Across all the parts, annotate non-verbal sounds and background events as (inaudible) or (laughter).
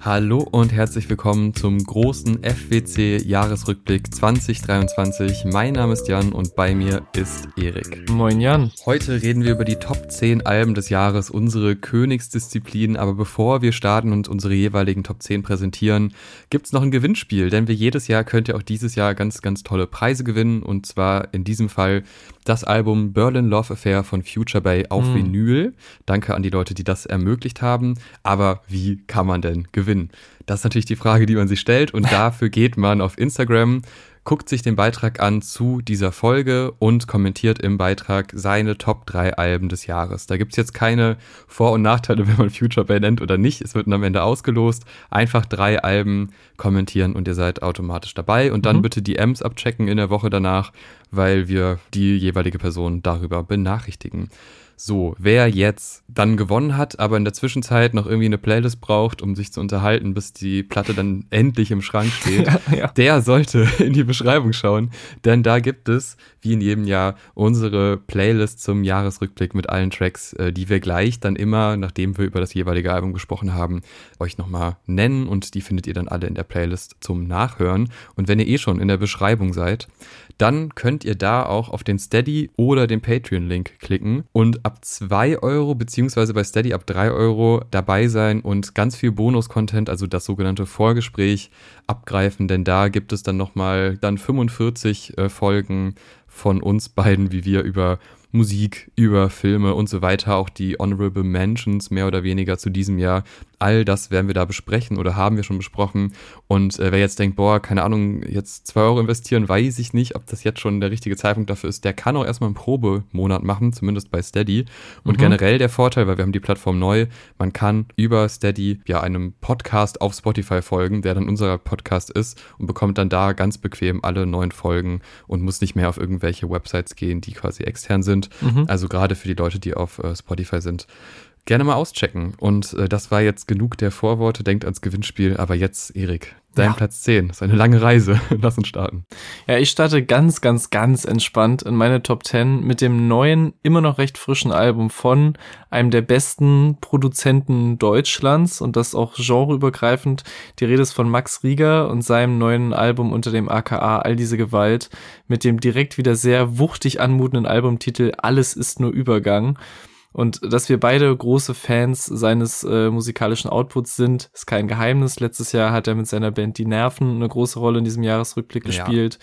Hallo und herzlich willkommen zum großen FWC Jahresrückblick 2023. Mein Name ist Jan und bei mir ist Erik. Moin Jan. Heute reden wir über die Top 10 Alben des Jahres, unsere Königsdisziplin. Aber bevor wir starten und unsere jeweiligen Top 10 präsentieren, gibt's noch ein Gewinnspiel. Denn wie jedes Jahr könnt ihr auch dieses Jahr ganz, ganz tolle Preise gewinnen. Und zwar in diesem Fall das Album Berlin Love Affair von Future Bay auf mm. Vinyl. Danke an die Leute, die das ermöglicht haben. Aber wie kann man denn gewinnen? Das ist natürlich die Frage, die man sich stellt. Und dafür geht man auf Instagram, guckt sich den Beitrag an zu dieser Folge und kommentiert im Beitrag seine Top 3 Alben des Jahres. Da gibt es jetzt keine Vor- und Nachteile, (laughs) wenn man Future Bay nennt oder nicht. Es wird am Ende ausgelost. Einfach drei Alben kommentieren und ihr seid automatisch dabei. Und dann mhm. bitte die M's abchecken in der Woche danach, weil wir die jeweilige Person darüber benachrichtigen. So, wer jetzt dann gewonnen hat, aber in der Zwischenzeit noch irgendwie eine Playlist braucht, um sich zu unterhalten, bis die Platte dann (laughs) endlich im Schrank steht, ja, (laughs) ja. der sollte (laughs) in die Beschreibung schauen, denn da gibt es, wie in jedem Jahr, unsere Playlist zum Jahresrückblick mit allen Tracks, äh, die wir gleich dann immer, nachdem wir über das jeweilige Album gesprochen haben, euch nochmal nennen und die findet ihr dann alle in der Playlist zum Nachhören. Und wenn ihr eh schon in der Beschreibung seid, dann könnt ihr da auch auf den Steady oder den Patreon-Link klicken und ab 2 Euro beziehungsweise bei Steady ab 3 Euro dabei sein und ganz viel Bonus-Content, also das sogenannte Vorgespräch abgreifen, denn da gibt es dann nochmal dann 45 äh, Folgen von uns beiden, wie wir über Musik, über Filme und so weiter, auch die Honorable Mentions mehr oder weniger zu diesem Jahr All das werden wir da besprechen oder haben wir schon besprochen. Und äh, wer jetzt denkt, boah, keine Ahnung, jetzt zwei Euro investieren, weiß ich nicht, ob das jetzt schon der richtige Zeitpunkt dafür ist. Der kann auch erstmal einen Probemonat machen, zumindest bei Steady. Und mhm. generell der Vorteil, weil wir haben die Plattform neu, man kann über Steady ja einem Podcast auf Spotify folgen, der dann unser Podcast ist und bekommt dann da ganz bequem alle neuen Folgen und muss nicht mehr auf irgendwelche Websites gehen, die quasi extern sind. Mhm. Also gerade für die Leute, die auf äh, Spotify sind gerne mal auschecken. Und äh, das war jetzt genug der Vorworte, denkt ans Gewinnspiel. Aber jetzt, Erik, dein ja. Platz 10. Das ist eine lange Reise. (laughs) Lass uns starten. Ja, ich starte ganz, ganz, ganz entspannt in meine Top 10 mit dem neuen, immer noch recht frischen Album von einem der besten Produzenten Deutschlands und das auch genreübergreifend. Die Rede ist von Max Rieger und seinem neuen Album unter dem AKA All diese Gewalt mit dem direkt wieder sehr wuchtig anmutenden Albumtitel Alles ist nur Übergang. Und dass wir beide große Fans seines äh, musikalischen Outputs sind, ist kein Geheimnis. Letztes Jahr hat er mit seiner Band Die Nerven eine große Rolle in diesem Jahresrückblick ja. gespielt,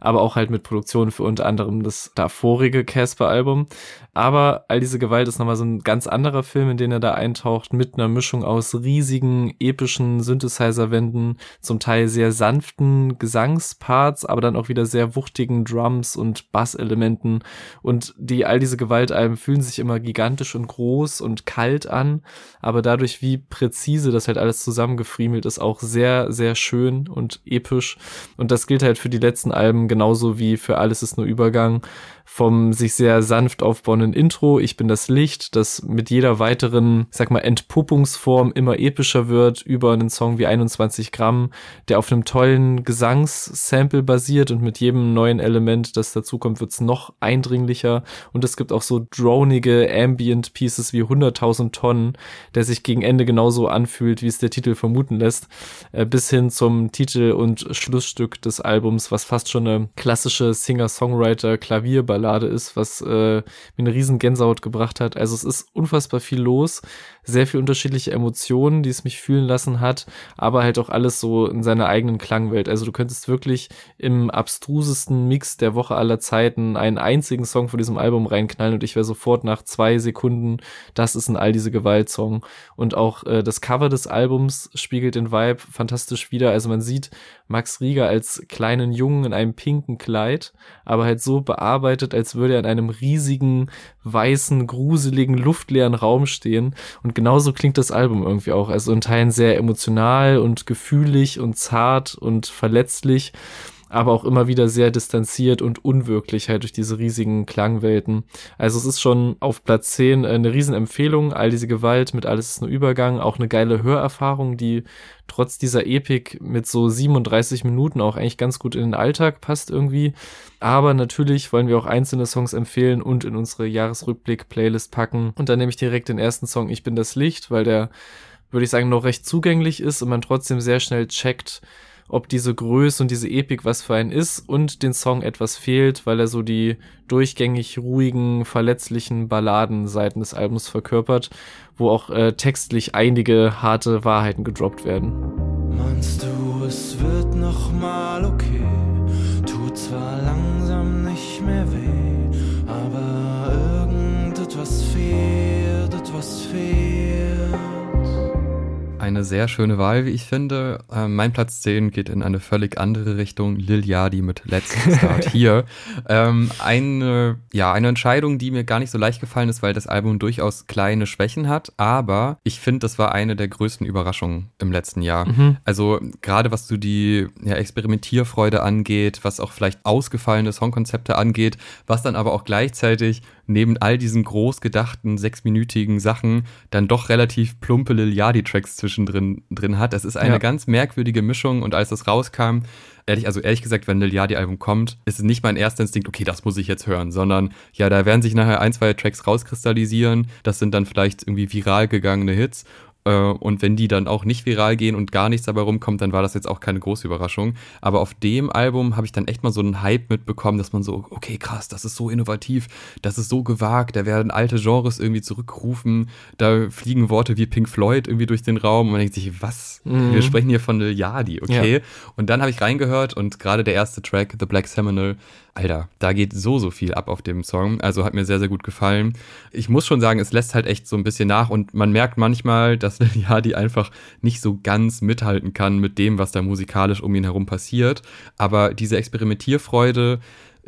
aber auch halt mit Produktionen für unter anderem das davorige Casper-Album. Aber all diese Gewalt ist nochmal so ein ganz anderer Film, in den er da eintaucht, mit einer Mischung aus riesigen, epischen Synthesizer-Wänden, zum Teil sehr sanften Gesangsparts, aber dann auch wieder sehr wuchtigen Drums und Basselementen. Und die all diese Gewaltalben fühlen sich immer gigantisch und groß und kalt an, aber dadurch, wie präzise das halt alles zusammengefriemelt ist, auch sehr, sehr schön und episch. Und das gilt halt für die letzten Alben genauso wie für Alles ist nur Übergang vom sich sehr sanft aufbauenden Intro, ich bin das Licht, das mit jeder weiteren, sag mal, Entpuppungsform immer epischer wird, über einen Song wie 21 Gramm, der auf einem tollen Gesangssample basiert und mit jedem neuen Element, das dazukommt, wird's noch eindringlicher. Und es gibt auch so dronige Ambient Pieces wie 100.000 Tonnen, der sich gegen Ende genauso anfühlt, wie es der Titel vermuten lässt, äh, bis hin zum Titel und Schlussstück des Albums, was fast schon eine klassische Singer-Songwriter-Klavierballade Ballade ist, was äh, mir eine riesen Gänsehaut gebracht hat. Also es ist unfassbar viel los, sehr viel unterschiedliche Emotionen, die es mich fühlen lassen hat, aber halt auch alles so in seiner eigenen Klangwelt. Also du könntest wirklich im abstrusesten Mix der Woche aller Zeiten einen einzigen Song von diesem Album reinknallen und ich wäre sofort nach zwei Sekunden, das ist ein all diese Gewaltsong. Und auch äh, das Cover des Albums spiegelt den Vibe fantastisch wieder. Also man sieht Max Rieger als kleinen Jungen in einem pinken Kleid, aber halt so bearbeitet, als würde er in einem riesigen, weißen, gruseligen, luftleeren Raum stehen. Und genauso klingt das Album irgendwie auch. Also in Teilen sehr emotional und gefühlig und zart und verletzlich aber auch immer wieder sehr distanziert und unwirklich halt durch diese riesigen Klangwelten. Also es ist schon auf Platz 10 eine Riesenempfehlung, all diese Gewalt mit Alles ist nur Übergang, auch eine geile Hörerfahrung, die trotz dieser Epik mit so 37 Minuten auch eigentlich ganz gut in den Alltag passt irgendwie. Aber natürlich wollen wir auch einzelne Songs empfehlen und in unsere Jahresrückblick-Playlist packen. Und dann nehme ich direkt den ersten Song Ich bin das Licht, weil der würde ich sagen, noch recht zugänglich ist und man trotzdem sehr schnell checkt, ob diese Größe und diese Epik was für einen ist und den Song etwas fehlt, weil er so die durchgängig ruhigen, verletzlichen Balladenseiten des Albums verkörpert, wo auch äh, textlich einige harte Wahrheiten gedroppt werden. Meinst du, es wird noch mal okay? Sehr schöne Wahl, wie ich finde. Äh, mein Platz 10 geht in eine völlig andere Richtung. Lil Yadi mit Let's Start (laughs) hier. Ähm, eine, ja, eine Entscheidung, die mir gar nicht so leicht gefallen ist, weil das Album durchaus kleine Schwächen hat. Aber ich finde, das war eine der größten Überraschungen im letzten Jahr. Mhm. Also gerade was so die ja, Experimentierfreude angeht, was auch vielleicht ausgefallene Songkonzepte angeht, was dann aber auch gleichzeitig neben all diesen groß gedachten sechsminütigen Sachen dann doch relativ plumpe Lil Yachty-Tracks zwischendrin drin hat. Das ist eine ja. ganz merkwürdige Mischung und als das rauskam, ehrlich, also ehrlich gesagt, wenn Lil Yachty-Album kommt, ist es nicht mein erster Instinkt, okay, das muss ich jetzt hören, sondern ja, da werden sich nachher ein, zwei Tracks rauskristallisieren. Das sind dann vielleicht irgendwie viral gegangene Hits und wenn die dann auch nicht viral gehen und gar nichts dabei rumkommt, dann war das jetzt auch keine große Überraschung. Aber auf dem Album habe ich dann echt mal so einen Hype mitbekommen, dass man so, okay, krass, das ist so innovativ, das ist so gewagt, da werden alte Genres irgendwie zurückgerufen, da fliegen Worte wie Pink Floyd irgendwie durch den Raum und man denkt sich, was? Mhm. Wir sprechen hier von Lil Yadi, okay? Ja. Und dann habe ich reingehört und gerade der erste Track, The Black Seminole, Alter, da geht so, so viel ab auf dem Song. Also hat mir sehr, sehr gut gefallen. Ich muss schon sagen, es lässt halt echt so ein bisschen nach und man merkt manchmal, dass (laughs) Liliadi einfach nicht so ganz mithalten kann mit dem, was da musikalisch um ihn herum passiert. Aber diese Experimentierfreude,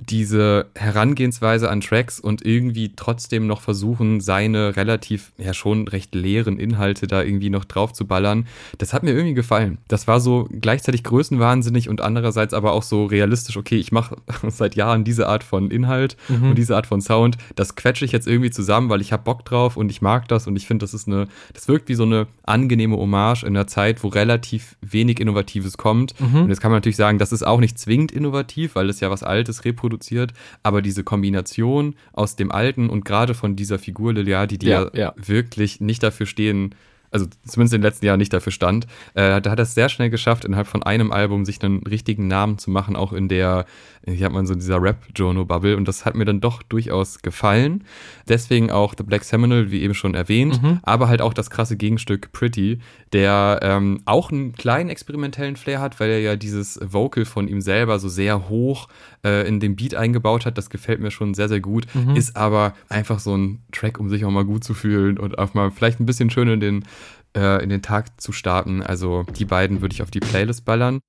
diese Herangehensweise an Tracks und irgendwie trotzdem noch versuchen, seine relativ, ja schon recht leeren Inhalte da irgendwie noch drauf zu ballern, das hat mir irgendwie gefallen. Das war so gleichzeitig größenwahnsinnig und andererseits aber auch so realistisch, okay, ich mache (laughs) seit Jahren diese Art von Inhalt mhm. und diese Art von Sound, das quetsche ich jetzt irgendwie zusammen, weil ich habe Bock drauf und ich mag das und ich finde, das ist eine, das wirkt wie so eine angenehme Hommage in einer Zeit, wo relativ wenig Innovatives kommt. Mhm. Und jetzt kann man natürlich sagen, das ist auch nicht zwingend innovativ, weil es ja was Altes reproduziert produziert, aber diese Kombination aus dem Alten und gerade von dieser Figur Liliadi, die ja, ja, wirklich nicht dafür stehen, also zumindest in den letzten Jahren nicht dafür stand, äh, da hat er es sehr schnell geschafft, innerhalb von einem Album sich einen richtigen Namen zu machen, auch in der, hier hat man so dieser Rap-Jono-Bubble und das hat mir dann doch durchaus gefallen. Deswegen auch The Black Seminole, wie eben schon erwähnt, mhm. aber halt auch das krasse Gegenstück Pretty, der ähm, auch einen kleinen experimentellen Flair hat, weil er ja dieses Vocal von ihm selber so sehr hoch äh, in den Beat eingebaut hat. Das gefällt mir schon sehr, sehr gut. Mhm. Ist aber einfach so ein Track, um sich auch mal gut zu fühlen und auch mal vielleicht ein bisschen schön in den, äh, in den Tag zu starten. Also die beiden würde ich auf die Playlist ballern.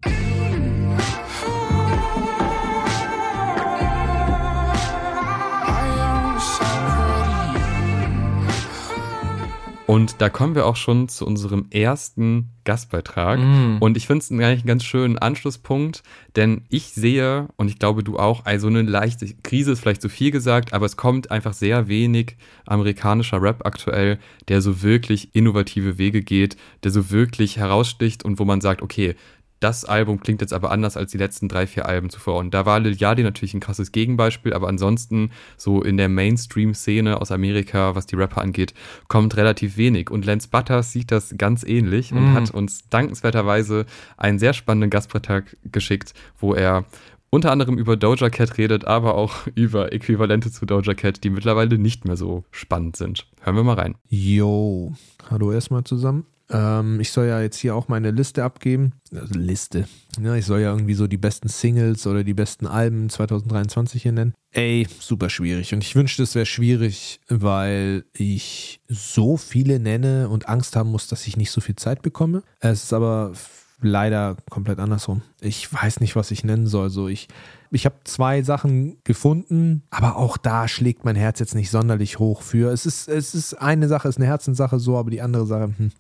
Und da kommen wir auch schon zu unserem ersten Gastbeitrag. Mm. Und ich finde es eigentlich einen ganz schönen Anschlusspunkt, denn ich sehe, und ich glaube du auch, also eine leichte Krise ist vielleicht zu viel gesagt, aber es kommt einfach sehr wenig amerikanischer Rap aktuell, der so wirklich innovative Wege geht, der so wirklich heraussticht und wo man sagt, okay, das Album klingt jetzt aber anders als die letzten drei, vier Alben zuvor. Und da war Lil Yachty natürlich ein krasses Gegenbeispiel, aber ansonsten so in der Mainstream-Szene aus Amerika, was die Rapper angeht, kommt relativ wenig. Und Lance Butters sieht das ganz ähnlich und mm. hat uns dankenswerterweise einen sehr spannenden Gastbeitrag geschickt, wo er unter anderem über Doja Cat redet, aber auch (laughs) über Äquivalente zu Doja Cat, die mittlerweile nicht mehr so spannend sind. Hören wir mal rein. Yo, hallo erstmal zusammen. Ähm, ich soll ja jetzt hier auch meine Liste abgeben. Also Liste. Ja, ich soll ja irgendwie so die besten Singles oder die besten Alben 2023 hier nennen. Ey, super schwierig. Und ich wünschte, es wäre schwierig, weil ich so viele nenne und Angst haben muss, dass ich nicht so viel Zeit bekomme. Es ist aber leider komplett andersrum. Ich weiß nicht, was ich nennen soll. So, ich, ich habe zwei Sachen gefunden, aber auch da schlägt mein Herz jetzt nicht sonderlich hoch für. Es ist, es ist eine Sache, ist eine Herzenssache so, aber die andere Sache, hm.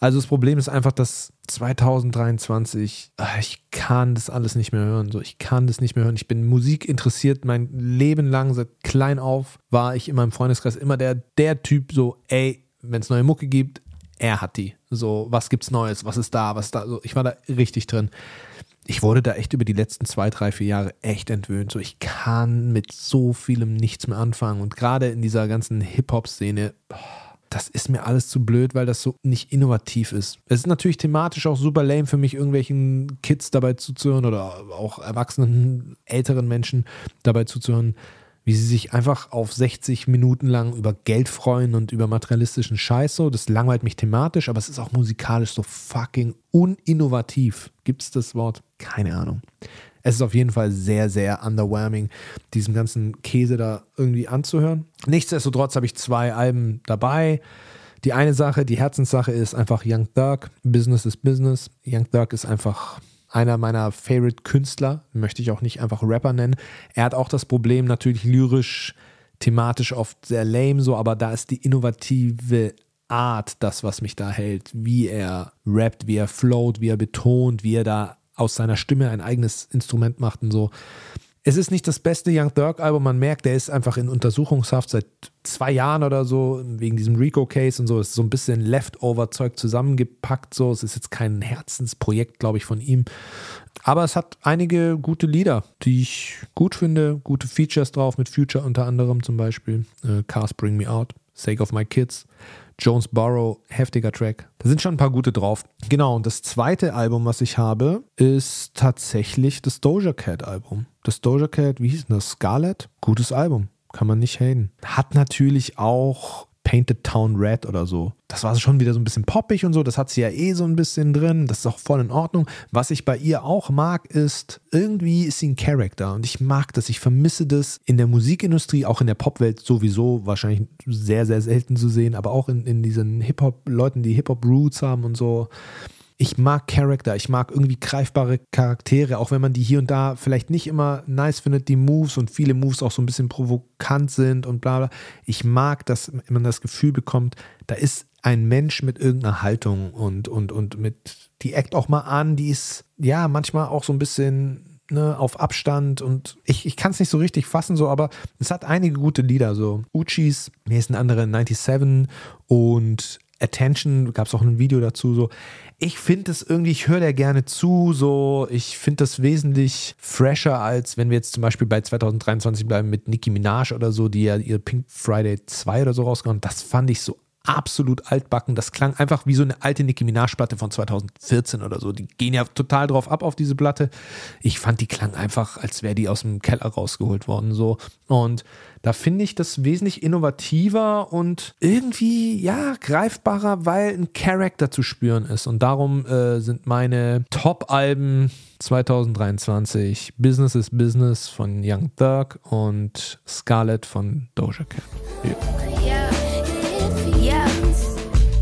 Also das Problem ist einfach, dass 2023, ah, ich kann das alles nicht mehr hören. So, ich kann das nicht mehr hören. Ich bin Musik interessiert. Mein Leben lang, seit klein auf, war ich in meinem Freundeskreis immer der, der Typ, so, ey, wenn es neue Mucke gibt, er hat die. So, was gibt's Neues? Was ist da? Was ist da? So, ich war da richtig drin. Ich wurde da echt über die letzten zwei, drei, vier Jahre echt entwöhnt. So, ich kann mit so vielem nichts mehr anfangen. Und gerade in dieser ganzen Hip-Hop-Szene, das ist mir alles zu blöd, weil das so nicht innovativ ist. Es ist natürlich thematisch auch super lame für mich, irgendwelchen Kids dabei zuzuhören oder auch erwachsenen, älteren Menschen dabei zuzuhören, wie sie sich einfach auf 60 Minuten lang über Geld freuen und über materialistischen Scheiß so. Das langweilt mich thematisch, aber es ist auch musikalisch so fucking uninnovativ. Gibt es das Wort? Keine Ahnung. Es ist auf jeden Fall sehr, sehr underwhelming, diesen ganzen Käse da irgendwie anzuhören. Nichtsdestotrotz habe ich zwei Alben dabei. Die eine Sache, die Herzenssache ist einfach Young Thug. Business is Business. Young Thug ist einfach einer meiner Favorite Künstler, möchte ich auch nicht einfach Rapper nennen. Er hat auch das Problem, natürlich lyrisch, thematisch oft sehr lame, so, aber da ist die innovative Art das, was mich da hält. Wie er rappt, wie er float, wie er betont, wie er da aus seiner Stimme ein eigenes Instrument macht und so. Es ist nicht das beste Young Thug Album, man merkt, der ist einfach in Untersuchungshaft seit zwei Jahren oder so, wegen diesem Rico-Case und so. Es ist so ein bisschen Leftover-Zeug zusammengepackt, so. Es ist jetzt kein Herzensprojekt, glaube ich, von ihm. Aber es hat einige gute Lieder, die ich gut finde, gute Features drauf, mit Future unter anderem zum Beispiel. Äh, Cars Bring Me Out, Sake of My Kids. Jonesboro, heftiger Track. Da sind schon ein paar gute drauf. Genau, und das zweite Album, was ich habe, ist tatsächlich das Doja Cat Album. Das Doja Cat, wie hieß denn das? Scarlet? Gutes Album. Kann man nicht haten. Hat natürlich auch Painted Town Red oder so. Das war schon wieder so ein bisschen poppig und so. Das hat sie ja eh so ein bisschen drin. Das ist auch voll in Ordnung. Was ich bei ihr auch mag, ist, irgendwie ist sie ein Charakter. Und ich mag das. Ich vermisse das in der Musikindustrie, auch in der Popwelt sowieso wahrscheinlich sehr, sehr selten zu sehen. Aber auch in, in diesen Hip-Hop-Leuten, die Hip-Hop-Roots haben und so ich mag Charakter, ich mag irgendwie greifbare Charaktere, auch wenn man die hier und da vielleicht nicht immer nice findet, die Moves und viele Moves auch so ein bisschen provokant sind und bla bla. Ich mag, dass man das Gefühl bekommt, da ist ein Mensch mit irgendeiner Haltung und, und, und mit, die eckt auch mal an, die ist ja manchmal auch so ein bisschen Ne, auf Abstand und ich, ich kann es nicht so richtig fassen, so, aber es hat einige gute Lieder, so Uchis, mir ist ein anderer 97 und Attention, gab es auch ein Video dazu, so. Ich finde es irgendwie, ich höre der gerne zu, so. Ich finde das wesentlich fresher, als wenn wir jetzt zum Beispiel bei 2023 bleiben mit Nicki Minaj oder so, die ja ihr Pink Friday 2 oder so rausgehauen. Das fand ich so absolut altbacken. Das klang einfach wie so eine alte Nicki Minaj-Platte von 2014 oder so. Die gehen ja total drauf ab auf diese Platte. Ich fand, die klang einfach, als wäre die aus dem Keller rausgeholt worden. So. Und da finde ich das wesentlich innovativer und irgendwie, ja, greifbarer, weil ein Charakter zu spüren ist. Und darum äh, sind meine Top-Alben 2023 Business is Business von Young Thug und Scarlett von Doja Cat. Yeah.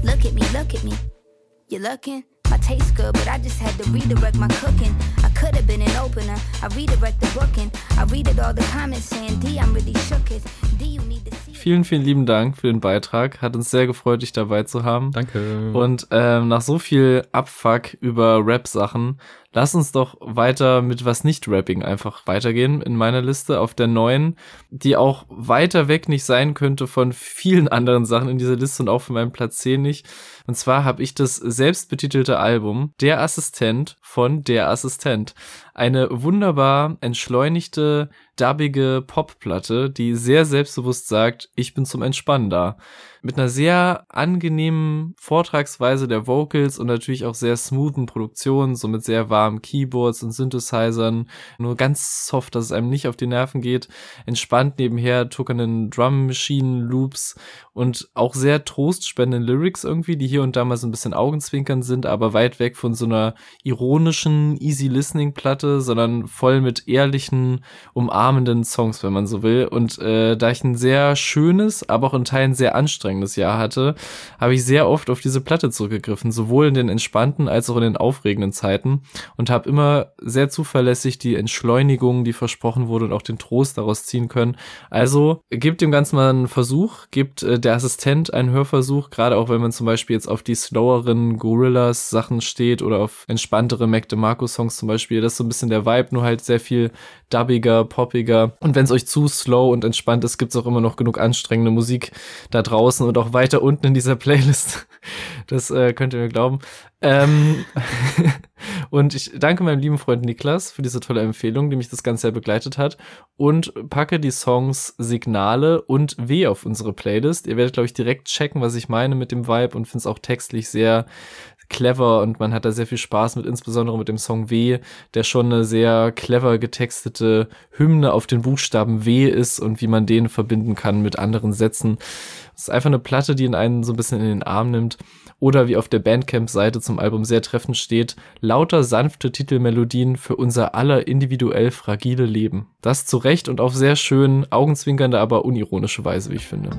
Look at me, look at me. You're looking? My taste good, but I just had to redirect my cooking. I could have been an opener. I redirect the booking. I read it all the comments saying, D, I'm really shook it. D, you need to see. Vielen, vielen lieben Dank für den Beitrag. Hat uns sehr gefreut, dich dabei zu haben. Danke. Und ähm, nach so viel Abfuck über Rap-Sachen Lass uns doch weiter mit was nicht Rapping einfach weitergehen in meiner Liste auf der neuen, die auch weiter weg nicht sein könnte von vielen anderen Sachen in dieser Liste und auch von meinem Platz 10 nicht. Und zwar habe ich das selbstbetitelte Album Der Assistent von Der Assistent. Eine wunderbar entschleunigte, dubbige Popplatte, die sehr selbstbewusst sagt, ich bin zum Entspannen da. Mit einer sehr angenehmen Vortragsweise der Vocals und natürlich auch sehr smoothen Produktionen, so mit sehr warmen Keyboards und Synthesizern, nur ganz soft, dass es einem nicht auf die Nerven geht, entspannt nebenher tuckernden Drum Machine Loops und auch sehr trostspendenden Lyrics irgendwie, die hier und da mal so ein bisschen Augenzwinkern sind, aber weit weg von so einer ironischen Easy Listening Platte, sondern voll mit ehrlichen, umarmenden Songs, wenn man so will. Und äh, da ich ein sehr schönes, aber auch in Teilen sehr anstrengendes Jahr hatte, habe ich sehr oft auf diese Platte zurückgegriffen, sowohl in den entspannten als auch in den aufregenden Zeiten und habe immer sehr zuverlässig die Entschleunigung, die versprochen wurde und auch den Trost daraus ziehen können. Also gebt dem Ganzen mal einen Versuch, gebt äh, der Assistent einen Hörversuch, gerade auch wenn man zum Beispiel jetzt auf die sloweren Gorillas Sachen steht oder auf entspanntere Mac DeMarco Songs zum Beispiel. Das so ein bisschen der Vibe, nur halt sehr viel dubbiger, poppiger. Und wenn es euch zu slow und entspannt ist, gibt es auch immer noch genug anstrengende Musik da draußen und auch weiter unten in dieser (laughs) Playlist. Das äh, könnt ihr mir glauben. Ähm (laughs) Und ich danke meinem lieben Freund Niklas für diese tolle Empfehlung, die mich das Ganze ja begleitet hat. Und packe die Songs Signale und W auf unsere Playlist. Ihr werdet, glaube ich, direkt checken, was ich meine mit dem Vibe und finde es auch textlich sehr clever und man hat da sehr viel Spaß mit, insbesondere mit dem Song W, der schon eine sehr clever getextete Hymne auf den Buchstaben W ist und wie man den verbinden kann mit anderen Sätzen. Es ist einfach eine Platte, die in einen so ein bisschen in den Arm nimmt. Oder wie auf der Bandcamp-Seite zum Album sehr treffend steht, lauter sanfte Titelmelodien für unser aller individuell fragile Leben. Das zu Recht und auf sehr schön, augenzwinkernde, aber unironische Weise, wie ich finde.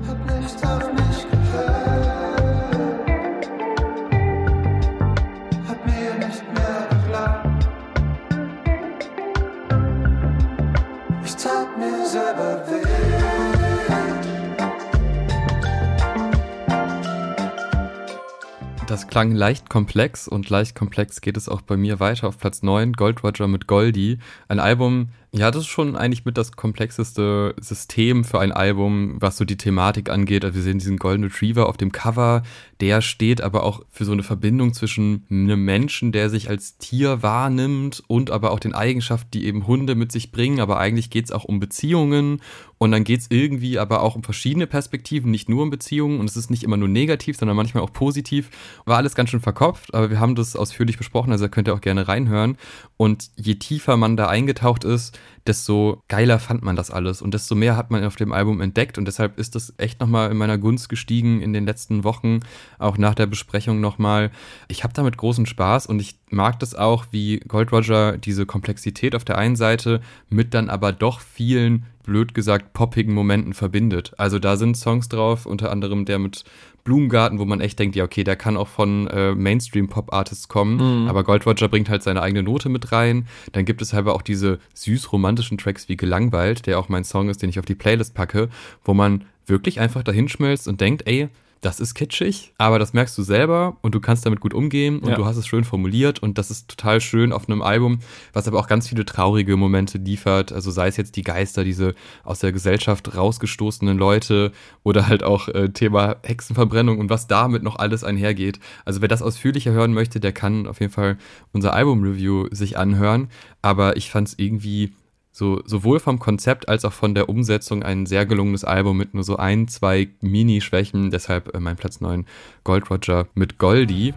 Das klang leicht komplex und leicht komplex geht es auch bei mir weiter auf Platz 9, Gold Roger mit Goldie. Ein Album, ja, das ist schon eigentlich mit das komplexeste System für ein Album, was so die Thematik angeht. Also wir sehen diesen Golden Retriever auf dem Cover, der steht aber auch für so eine Verbindung zwischen einem Menschen, der sich als Tier wahrnimmt und aber auch den Eigenschaften, die eben Hunde mit sich bringen. Aber eigentlich geht es auch um Beziehungen und dann geht es irgendwie aber auch um verschiedene Perspektiven, nicht nur um Beziehungen und es ist nicht immer nur negativ, sondern manchmal auch positiv. War alles ganz schön verkopft, aber wir haben das ausführlich besprochen, also könnt ihr auch gerne reinhören. Und je tiefer man da eingetaucht ist, desto geiler fand man das alles und desto mehr hat man auf dem Album entdeckt und deshalb ist das echt nochmal in meiner Gunst gestiegen in den letzten Wochen, auch nach der Besprechung nochmal. Ich habe damit großen Spaß und ich mag das auch, wie Gold Roger diese Komplexität auf der einen Seite mit dann aber doch vielen blöd gesagt poppigen Momenten verbindet. Also da sind Songs drauf, unter anderem der mit Blumengarten, wo man echt denkt, ja, okay, der kann auch von äh, Mainstream-Pop-Artists kommen, mhm. aber Gold Roger bringt halt seine eigene Note mit rein. Dann gibt es halt auch diese süß-romantischen Tracks wie Gelangweilt, der auch mein Song ist, den ich auf die Playlist packe, wo man wirklich einfach dahinschmelzt und denkt, ey, das ist kitschig, aber das merkst du selber und du kannst damit gut umgehen und ja. du hast es schön formuliert und das ist total schön auf einem Album, was aber auch ganz viele traurige Momente liefert. Also sei es jetzt die Geister, diese aus der Gesellschaft rausgestoßenen Leute oder halt auch äh, Thema Hexenverbrennung und was damit noch alles einhergeht. Also wer das ausführlicher hören möchte, der kann auf jeden Fall unser Album-Review sich anhören. Aber ich fand es irgendwie so sowohl vom Konzept als auch von der Umsetzung ein sehr gelungenes Album mit nur so ein, zwei Mini-Schwächen. Deshalb äh, mein Platz 9 Gold Roger mit Goldie.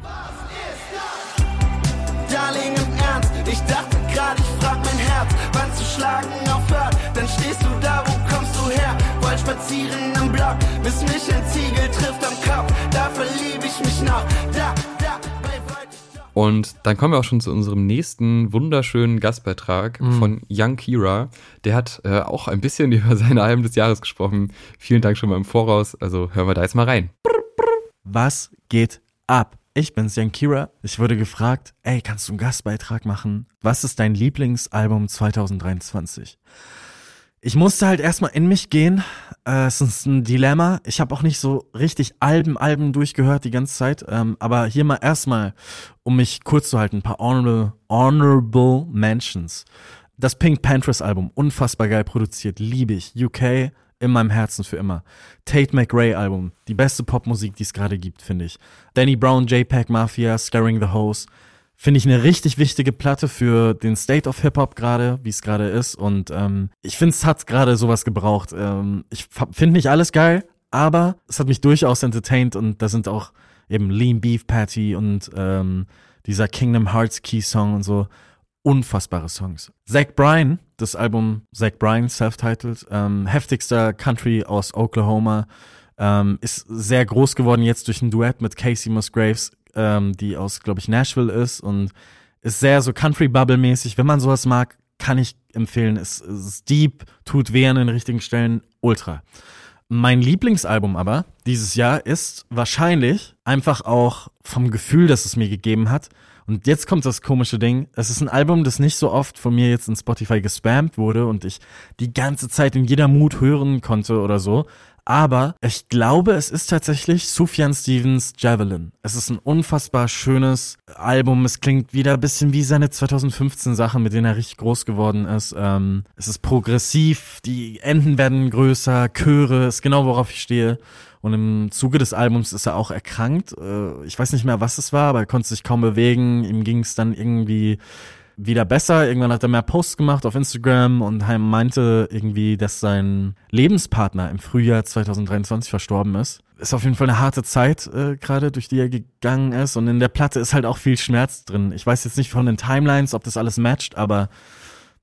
Darling, im Ernst, ich dachte gerade, ich frag mein Herz, wann zu schlagen aufhört. Dann stehst du da, wo kommst du her? Wollt spazieren im Block, bis mich ein Ziegel trifft am Kopf. Da verlieb ich mich noch, und dann kommen wir auch schon zu unserem nächsten wunderschönen Gastbeitrag mhm. von Young Kira. Der hat äh, auch ein bisschen (laughs) über seine Alben des Jahres gesprochen. Vielen Dank schon mal im Voraus. Also hören wir da jetzt mal rein. Was geht ab? Ich bin's, Young Kira. Ich wurde gefragt, ey, kannst du einen Gastbeitrag machen? Was ist dein Lieblingsalbum 2023? Ich musste halt erstmal in mich gehen. Äh, es ist ein Dilemma. Ich habe auch nicht so richtig Alben, Alben durchgehört die ganze Zeit. Ähm, aber hier mal erstmal, um mich kurz zu halten, ein paar honorable, honorable Mentions. Das Pink Panthers Album, unfassbar geil produziert, liebe ich. UK in meinem Herzen für immer. Tate McRae Album, die beste Popmusik, die es gerade gibt, finde ich. Danny Brown, JPEG Mafia, Scaring the Hose. Finde ich eine richtig wichtige Platte für den State of Hip-Hop gerade, wie es gerade ist. Und ähm, ich finde, es hat gerade sowas gebraucht. Ähm, ich finde nicht alles geil, aber es hat mich durchaus entertained und da sind auch eben Lean Beef Patty und ähm, dieser Kingdom Hearts Key Song und so. Unfassbare Songs. Zach Bryan, das Album Zach Bryan, self-titled, ähm, heftigster Country aus Oklahoma, ähm, ist sehr groß geworden jetzt durch ein Duett mit Casey Musgraves ähm, die aus, glaube ich, Nashville ist und ist sehr so Country-Bubble-mäßig. Wenn man sowas mag, kann ich empfehlen. Es, ist deep, tut weh an den richtigen Stellen, ultra. Mein Lieblingsalbum aber dieses Jahr ist wahrscheinlich einfach auch vom Gefühl, das es mir gegeben hat. Und jetzt kommt das komische Ding. Es ist ein Album, das nicht so oft von mir jetzt in Spotify gespammt wurde und ich die ganze Zeit in jeder Mut hören konnte oder so. Aber ich glaube, es ist tatsächlich Sufjan Stevens Javelin. Es ist ein unfassbar schönes Album. Es klingt wieder ein bisschen wie seine 2015 Sachen, mit denen er richtig groß geworden ist. Ähm, es ist progressiv, die Enden werden größer, Chöre, ist genau worauf ich stehe. Und im Zuge des Albums ist er auch erkrankt. Äh, ich weiß nicht mehr, was es war, aber er konnte sich kaum bewegen. Ihm ging es dann irgendwie wieder besser. Irgendwann hat er mehr Posts gemacht auf Instagram und meinte irgendwie, dass sein Lebenspartner im Frühjahr 2023 verstorben ist. Ist auf jeden Fall eine harte Zeit äh, gerade, durch die er gegangen ist. Und in der Platte ist halt auch viel Schmerz drin. Ich weiß jetzt nicht von den Timelines, ob das alles matcht, aber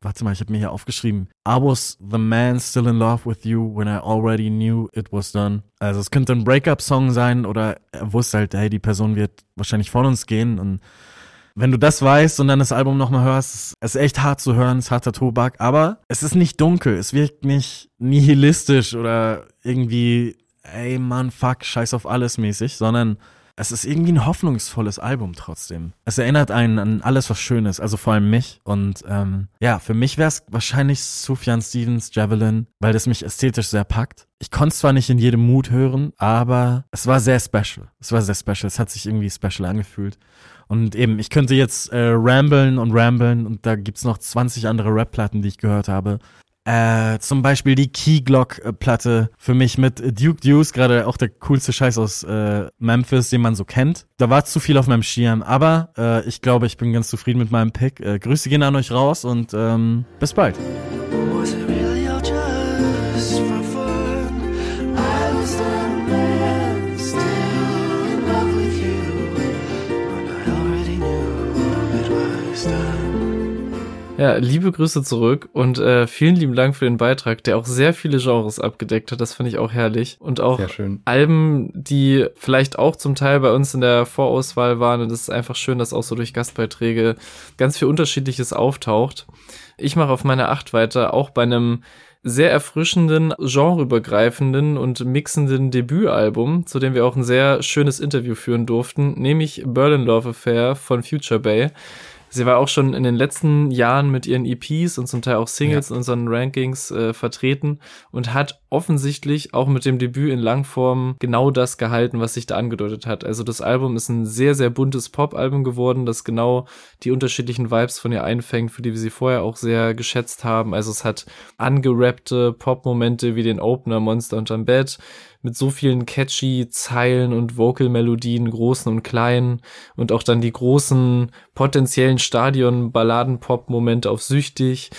warte mal, ich habe mir hier aufgeschrieben. I was the man still in love with you when I already knew it was done. Also es könnte ein Breakup-Song sein oder er wusste halt, hey, die Person wird wahrscheinlich von uns gehen und wenn du das weißt und dann das Album nochmal hörst, es ist echt hart zu hören, es ist harter Tobak, aber es ist nicht dunkel, es wirkt nicht nihilistisch oder irgendwie, ey Mann, fuck, scheiß auf alles mäßig, sondern es ist irgendwie ein hoffnungsvolles Album trotzdem. Es erinnert einen an alles, was schön ist, also vor allem mich. Und ähm, ja, für mich wäre es wahrscheinlich Sufjan Stevens Javelin, weil das mich ästhetisch sehr packt. Ich konnte zwar nicht in jedem Mut hören, aber es war sehr special. Es war sehr special. Es hat sich irgendwie special angefühlt. Und eben, ich könnte jetzt äh, ramblen und ramblen und da gibt's noch 20 andere Rap-Platten, die ich gehört habe. Äh, zum Beispiel die Key Glock-Platte für mich mit Duke Deuce, gerade auch der coolste Scheiß aus äh, Memphis, den man so kennt. Da war zu viel auf meinem Schirm, aber äh, ich glaube, ich bin ganz zufrieden mit meinem Pick. Äh, Grüße gehen an euch raus und ähm, bis bald. Ja, liebe Grüße zurück und äh, vielen lieben Dank für den Beitrag, der auch sehr viele Genres abgedeckt hat. Das finde ich auch herrlich. Und auch. Alben, die vielleicht auch zum Teil bei uns in der Vorauswahl waren. Und es ist einfach schön, dass auch so durch Gastbeiträge ganz viel Unterschiedliches auftaucht. Ich mache auf meine Acht weiter, auch bei einem sehr erfrischenden, genreübergreifenden und mixenden Debütalbum, zu dem wir auch ein sehr schönes Interview führen durften, nämlich Berlin Love Affair von Future Bay. Sie war auch schon in den letzten Jahren mit ihren EPs und zum Teil auch Singles in unseren Rankings äh, vertreten und hat offensichtlich auch mit dem Debüt in Langform genau das gehalten, was sich da angedeutet hat. Also das Album ist ein sehr, sehr buntes Pop-Album geworden, das genau die unterschiedlichen Vibes von ihr einfängt, für die wir sie vorher auch sehr geschätzt haben. Also es hat angerappte Pop-Momente wie den Opener Monster unterm Bett, mit so vielen catchy Zeilen und Vocal-Melodien, großen und kleinen und auch dann die großen potenziellen Stadion-Balladen-Pop-Momente auf Süchtig,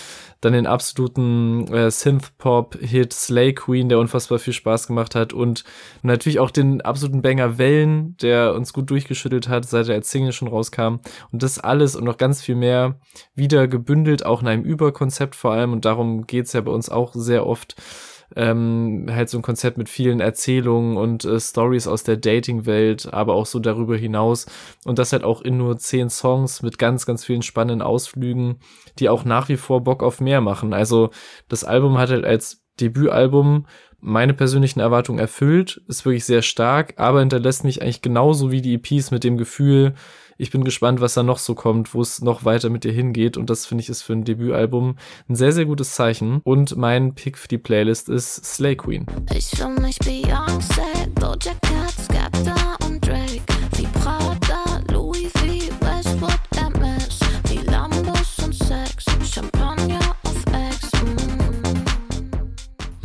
dann den absoluten äh, Synth-Pop-Hit Slay Queen, der unfassbar viel Spaß gemacht hat und natürlich auch den absoluten Banger Wellen, der uns gut durchgeschüttelt hat, seit er als Single schon rauskam. Und das alles und noch ganz viel mehr wieder gebündelt, auch in einem Überkonzept vor allem und darum geht's ja bei uns auch sehr oft ähm, halt so ein Konzept mit vielen Erzählungen und äh, Stories aus der Dating-Welt, aber auch so darüber hinaus. Und das halt auch in nur zehn Songs mit ganz, ganz vielen spannenden Ausflügen, die auch nach wie vor Bock auf mehr machen. Also das Album hat halt als Debütalbum meine persönlichen Erwartungen erfüllt, ist wirklich sehr stark, aber hinterlässt mich eigentlich genauso wie die EPs mit dem Gefühl, ich bin gespannt, was da noch so kommt, wo es noch weiter mit dir hingeht. Und das finde ich ist für ein Debütalbum ein sehr, sehr gutes Zeichen. Und mein Pick für die Playlist ist Slay Queen. Ich für mich Beyoncé, Cat, Skepta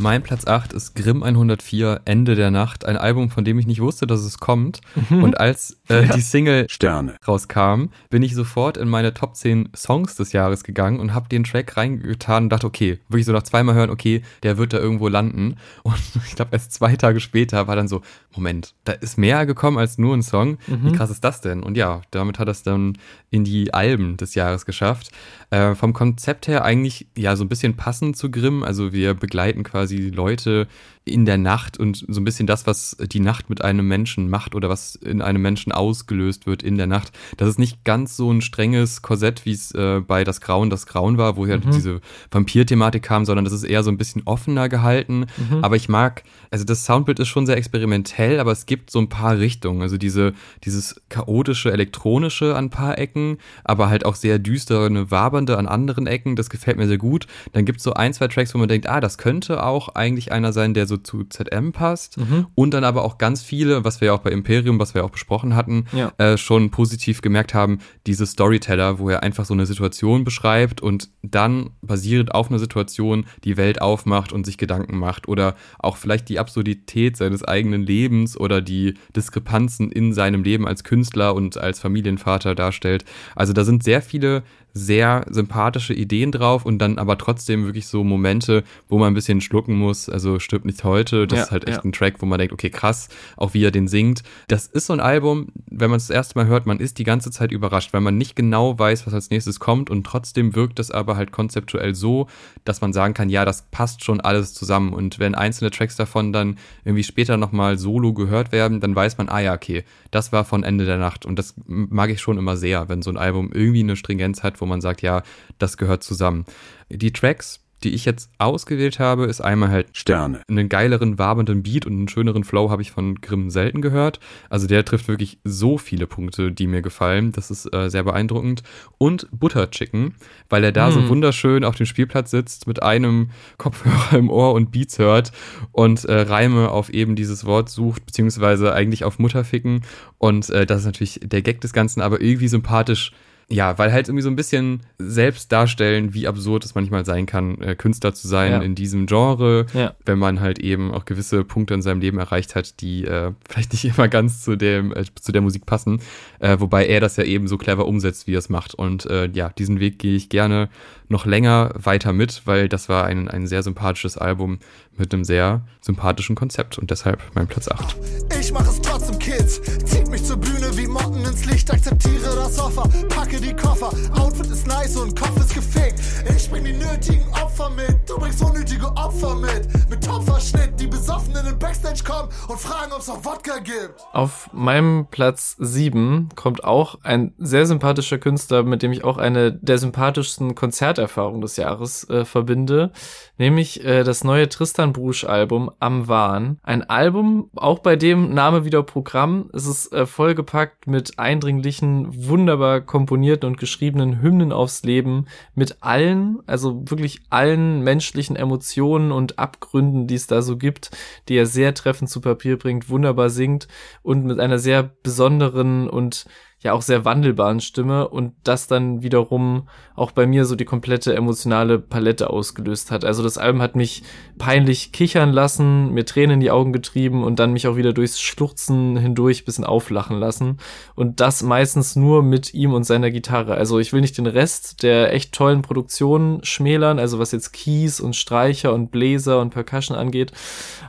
Mein Platz 8 ist Grimm 104, Ende der Nacht, ein Album, von dem ich nicht wusste, dass es kommt. Und als äh, die Single Sterne. rauskam, bin ich sofort in meine Top 10 Songs des Jahres gegangen und habe den Track reingetan und dachte, okay, wirklich so nach zweimal hören, okay, der wird da irgendwo landen. Und (laughs) ich glaube, erst zwei Tage später war dann so, Moment, da ist mehr gekommen als nur ein Song. Wie krass ist das denn? Und ja, damit hat er es dann in die Alben des Jahres geschafft. Äh, vom Konzept her eigentlich ja so ein bisschen passend zu Grimm. Also wir begleiten quasi Leute in der Nacht und so ein bisschen das, was die Nacht mit einem Menschen macht oder was in einem Menschen ausgelöst wird in der Nacht. Das ist nicht ganz so ein strenges Korsett, wie es äh, bei Das Grauen das Grauen war, wo ja diese Vampir-Thematik kam, sondern das ist eher so ein bisschen offener gehalten. Aber ich mag, also das Soundbild ist schon sehr experimentell, aber es gibt so ein paar Richtungen. Also diese, dieses chaotische, elektronische an ein paar Ecken, aber halt auch sehr düstere, wabernde an anderen Ecken. Das gefällt mir sehr gut. Dann gibt es so ein, zwei Tracks, wo man denkt, ah, das könnte auch auch eigentlich einer sein, der so zu ZM passt. Mhm. Und dann aber auch ganz viele, was wir ja auch bei Imperium, was wir auch besprochen hatten, Ja. äh, schon positiv gemerkt haben, diese Storyteller, wo er einfach so eine Situation beschreibt und dann basierend auf einer Situation die Welt aufmacht und sich Gedanken macht oder auch vielleicht die Absurdität seines eigenen Lebens oder die Diskrepanzen in seinem Leben als Künstler und als Familienvater darstellt. Also da sind sehr viele sehr sympathische Ideen drauf und dann aber trotzdem wirklich so Momente, wo man ein bisschen schlucken muss. Also stirbt nicht heute. Das Ja, ist halt echt ja. ein Track, wo man denkt, okay, krass, auch wie er den singt. Das ist so ein Album, wenn man es das erste Mal hört, man ist die ganze Zeit überrascht, weil man nicht genau weiß, was als nächstes kommt und trotzdem wirkt es aber halt konzeptuell so, dass man sagen kann, ja, das passt schon alles zusammen. Und wenn einzelne Tracks davon dann irgendwie später nochmal solo gehört werden, dann weiß man, ah ja, okay, das war von Ende der Nacht. Und das mag ich schon immer sehr, wenn so ein Album irgendwie eine Stringenz hat, wo man sagt, ja, das gehört zusammen. Die Tracks, die ich jetzt ausgewählt habe, ist einmal halt Sterne. einen geileren, wabenden Beat und einen schöneren Flow habe ich von Grimm selten gehört. Also der trifft wirklich so viele Punkte, die mir gefallen. Das ist äh, sehr beeindruckend. Und Butter Chicken, weil er da so Mm. wunderschön auf dem Spielplatz sitzt mit einem Kopfhörer (laughs) im Ohr und Beats hört und äh, Reime auf eben dieses Wort sucht, beziehungsweise eigentlich auf Mutterficken. Und äh, das ist natürlich der Gag des Ganzen, aber irgendwie sympathisch ja, weil halt irgendwie so ein bisschen selbst darstellen, wie absurd es manchmal sein kann, äh, Künstler zu sein Ja. in diesem Genre, Ja. wenn man halt eben auch gewisse Punkte in seinem Leben erreicht hat, die äh, vielleicht nicht (laughs) immer ganz zu dem äh, zu der Musik passen, äh, wobei er das ja eben so clever umsetzt, wie er es macht. Und äh, ja, diesen Weg gehe ich gerne noch länger weiter mit, weil das war ein, ein sehr sympathisches Album mit einem sehr sympathischen Konzept und deshalb mein Platz 8. Ich mach es trotzdem, Kids. Zieht mich zur Bühne wie Motten ins Licht. Akzeptiere das Offer, packe die Koffer. Outfit ist nice und Kopf ist gefickt. Ich bring die nötigen Opfer mit. Du bringst unnötige Opfer mit. Mit Topfverschnitt, die besoffen in den Backstage kommen und fragen, ob's noch Wodka gibt. Auf meinem Platz 7 kommt auch ein sehr sympathischer Künstler, mit dem ich auch eine der sympathischsten Konzerterfahrungen des Jahres äh, verbinde, nämlich äh, das neue Tristan Brusch Album Am Wahn. Ein Album, auch bei dem Name wieder Programm. Es ist äh, vollgepackt mit eindringlichen, wunderbar komponierten und geschriebenen Hymnen aufs Leben, mit allen, also wirklich allen menschlichen Emotionen und Abgründen, die es da so gibt, die er sehr treffend zu Papier bringt, wunderbar singt und mit einer sehr besonderen und ja auch sehr wandelbaren Stimme und das dann wiederum auch bei mir so die komplette emotionale Palette ausgelöst hat. Also das Album hat mich peinlich kichern lassen, mir Tränen in die Augen getrieben und dann mich auch wieder durchs Schluchzen hindurch bisschen auflachen lassen und das meistens nur mit ihm und seiner Gitarre. Also ich will nicht den Rest der echt tollen Produktionen schmälern, also was jetzt Keys und Streicher und Bläser und Percussion angeht.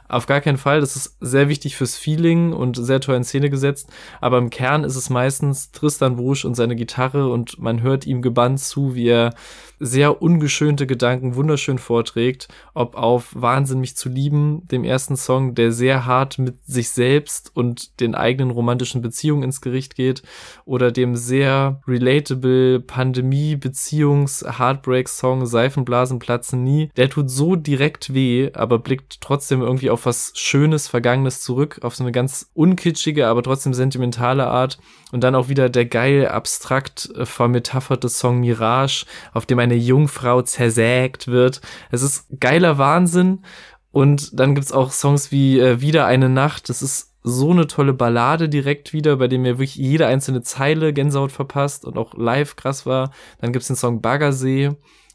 Auf gar keinen Fall, das ist sehr wichtig fürs Feeling und sehr toll in Szene gesetzt, aber im Kern ist es meistens Tristan Brusch und seine Gitarre und man hört ihm gebannt zu, wie er sehr ungeschönte Gedanken wunderschön vorträgt, ob auf Wahnsinn mich zu lieben, dem ersten Song, der sehr hart mit sich selbst und den eigenen romantischen Beziehungen ins Gericht geht, oder dem sehr relatable Pandemie Beziehungs Heartbreak Song Seifenblasen platzen nie. Der tut so direkt weh, aber blickt trotzdem irgendwie auf was Schönes, Vergangenes zurück, auf so eine ganz unkitschige, aber trotzdem sentimentale Art. Und dann auch wieder der geil abstrakt äh, vermetapherte Song Mirage, auf dem eine Jungfrau zersägt wird. Es ist geiler Wahnsinn. Und dann gibt's auch Songs wie äh, Wieder eine Nacht. Das ist so eine tolle Ballade direkt wieder, bei dem mir wirklich jede einzelne Zeile Gänsehaut verpasst und auch live krass war. Dann gibt's den Song Baggersee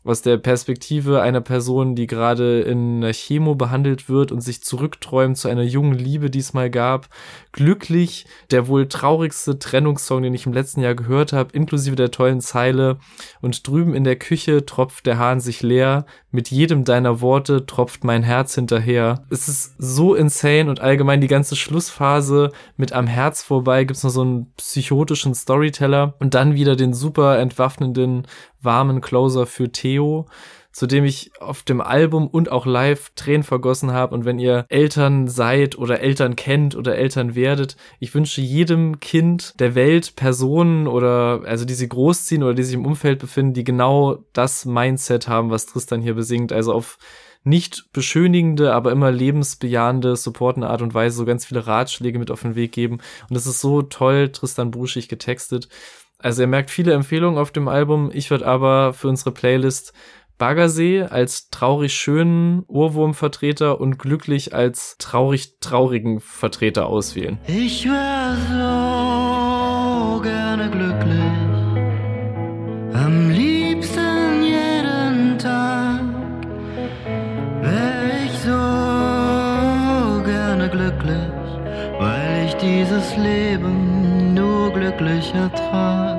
aus der Perspektive einer Person, die gerade in einer Chemo behandelt wird und sich zurückträumt zu einer jungen Liebe, die es mal gab. Glücklich, der wohl traurigste Trennungssong, den ich im letzten Jahr gehört habe, inklusive der tollen Zeile. Und drüben in der Küche tropft der Hahn sich leer. Mit jedem deiner Worte tropft mein Herz hinterher. Es ist so insane und allgemein die ganze Schlussphase mit am Herz vorbei gibt's noch so einen psychotischen Storyteller und dann wieder den super entwaffnenden warmen Closer für Theo, zu dem ich auf dem Album und auch live Tränen vergossen habe. Und wenn ihr Eltern seid oder Eltern kennt oder Eltern werdet, ich wünsche jedem Kind der Welt Personen oder also die sie großziehen oder die sich im Umfeld befinden, die genau das Mindset haben, was Tristan hier besingt. Also auf nicht beschönigende, aber immer lebensbejahende, supportende Art und Weise so ganz viele Ratschläge mit auf den Weg geben. Und es ist so toll, Tristan Bruschig getextet. Also er merkt viele Empfehlungen auf dem Album. Ich würde aber für unsere Playlist Baggersee als traurig schönen Ohrwurmvertreter und glücklich als traurig traurigen Vertreter auswählen. Ich wär so gerne glücklich, am liebsten jeden Tag. Wär ich so gerne glücklich, weil ich dieses Leben nur glücklich ertrag.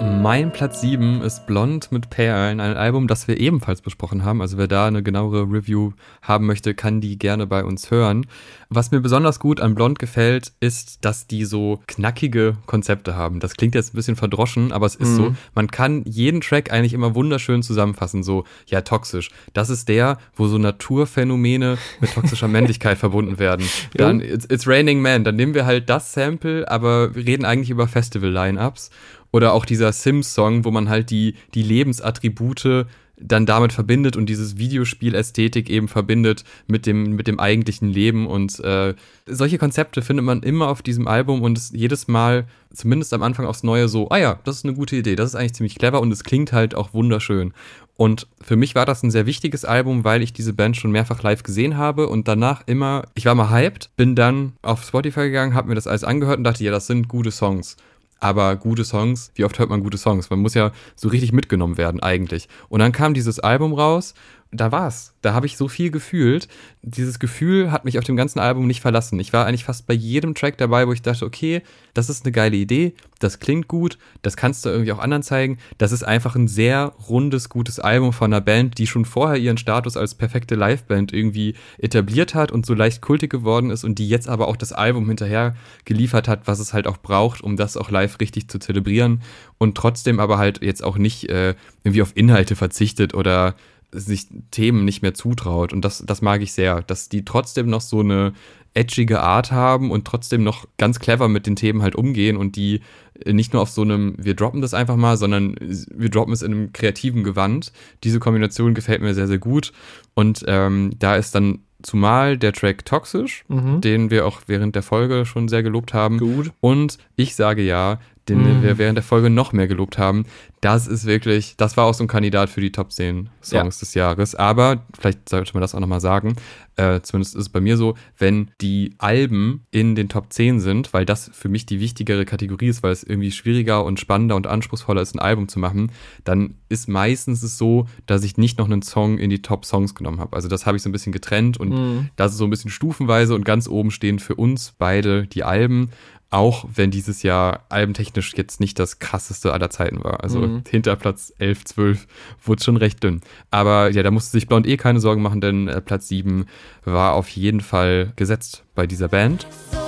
Mein Platz 7 ist Blond mit Perlen, ein Album, das wir ebenfalls besprochen haben. Also wer da eine genauere Review haben möchte, kann die gerne bei uns hören. Was mir besonders gut an Blond gefällt, ist, dass die so knackige Konzepte haben. Das klingt jetzt ein bisschen verdroschen, aber es ist Mhm. so. Man kann jeden Track eigentlich immer wunderschön zusammenfassen. So, ja, toxisch. Das ist der, wo so Naturphänomene mit toxischer (laughs) Männlichkeit verbunden werden. Dann it's, it's Raining Man. Dann nehmen wir halt das Sample, aber wir reden eigentlich über Festival-Line-Ups. Oder auch dieser Sims-Song, wo man halt die, die Lebensattribute dann damit verbindet und dieses Videospiel-Ästhetik eben verbindet mit dem, mit dem eigentlichen Leben. Und äh, solche Konzepte findet man immer auf diesem Album und es jedes Mal, zumindest am Anfang aufs Neue, so, ah ja, das ist eine gute Idee, das ist eigentlich ziemlich clever und es klingt halt auch wunderschön. Und für mich war das ein sehr wichtiges Album, weil ich diese Band schon mehrfach live gesehen habe und danach immer, ich war mal hyped, bin dann auf Spotify gegangen, habe mir das alles angehört und dachte, ja, das sind gute Songs. Aber gute Songs, wie oft hört man gute Songs? Man muss ja so richtig mitgenommen werden eigentlich. Und dann kam dieses Album raus, da war's. Da habe ich so viel gefühlt. Dieses Gefühl hat mich auf dem ganzen Album nicht verlassen. Ich war eigentlich fast bei jedem Track dabei, wo ich dachte, okay, das ist eine geile Idee, das klingt gut, das kannst du irgendwie auch anderen zeigen. Das ist einfach ein sehr rundes, gutes Album von einer Band, die schon vorher ihren Status als perfekte Liveband irgendwie etabliert hat und so leicht kultig geworden ist und die jetzt aber auch das Album hinterher geliefert hat, was es halt auch braucht, um das auch live richtig zu zelebrieren und trotzdem aber halt jetzt auch nicht äh, irgendwie auf Inhalte verzichtet oder sich Themen nicht mehr zutraut. Und das, das mag ich sehr, dass die trotzdem noch so eine edgige Art haben und trotzdem noch ganz clever mit den Themen halt umgehen und die nicht nur auf so einem, wir droppen das einfach mal, sondern wir droppen es in einem kreativen Gewand. Diese Kombination gefällt mir sehr, sehr gut. Und ähm, da ist dann zumal der Track Toxisch, Mhm. den wir auch während der Folge schon sehr gelobt haben. Gut. Und ich sage ja, den Mm. wir während der Folge noch mehr gelobt haben. Das ist wirklich, das war auch so ein Kandidat für die Top 10 Songs des Jahres. Aber, vielleicht sollte man das auch nochmal sagen, äh, zumindest ist es bei mir so, wenn die Alben in den Top 10 sind, weil das für mich die wichtigere Kategorie ist, weil es irgendwie schwieriger und spannender und anspruchsvoller ist, ein Album zu machen, dann ist meistens es so, dass ich nicht noch einen Song in die Top Songs genommen habe. Also das habe ich so ein bisschen getrennt und Mhm. das ist so ein bisschen stufenweise und ganz oben stehen für uns beide die Alben. Auch wenn dieses Jahr albentechnisch jetzt nicht das krasseste aller Zeiten war. Also Mhm. hinter Platz 11, 12 wurde schon recht dünn. Aber ja, da musste sich Blond eh keine Sorgen machen, denn äh, Platz 7 war auf jeden Fall gesetzt bei dieser Band. Sowas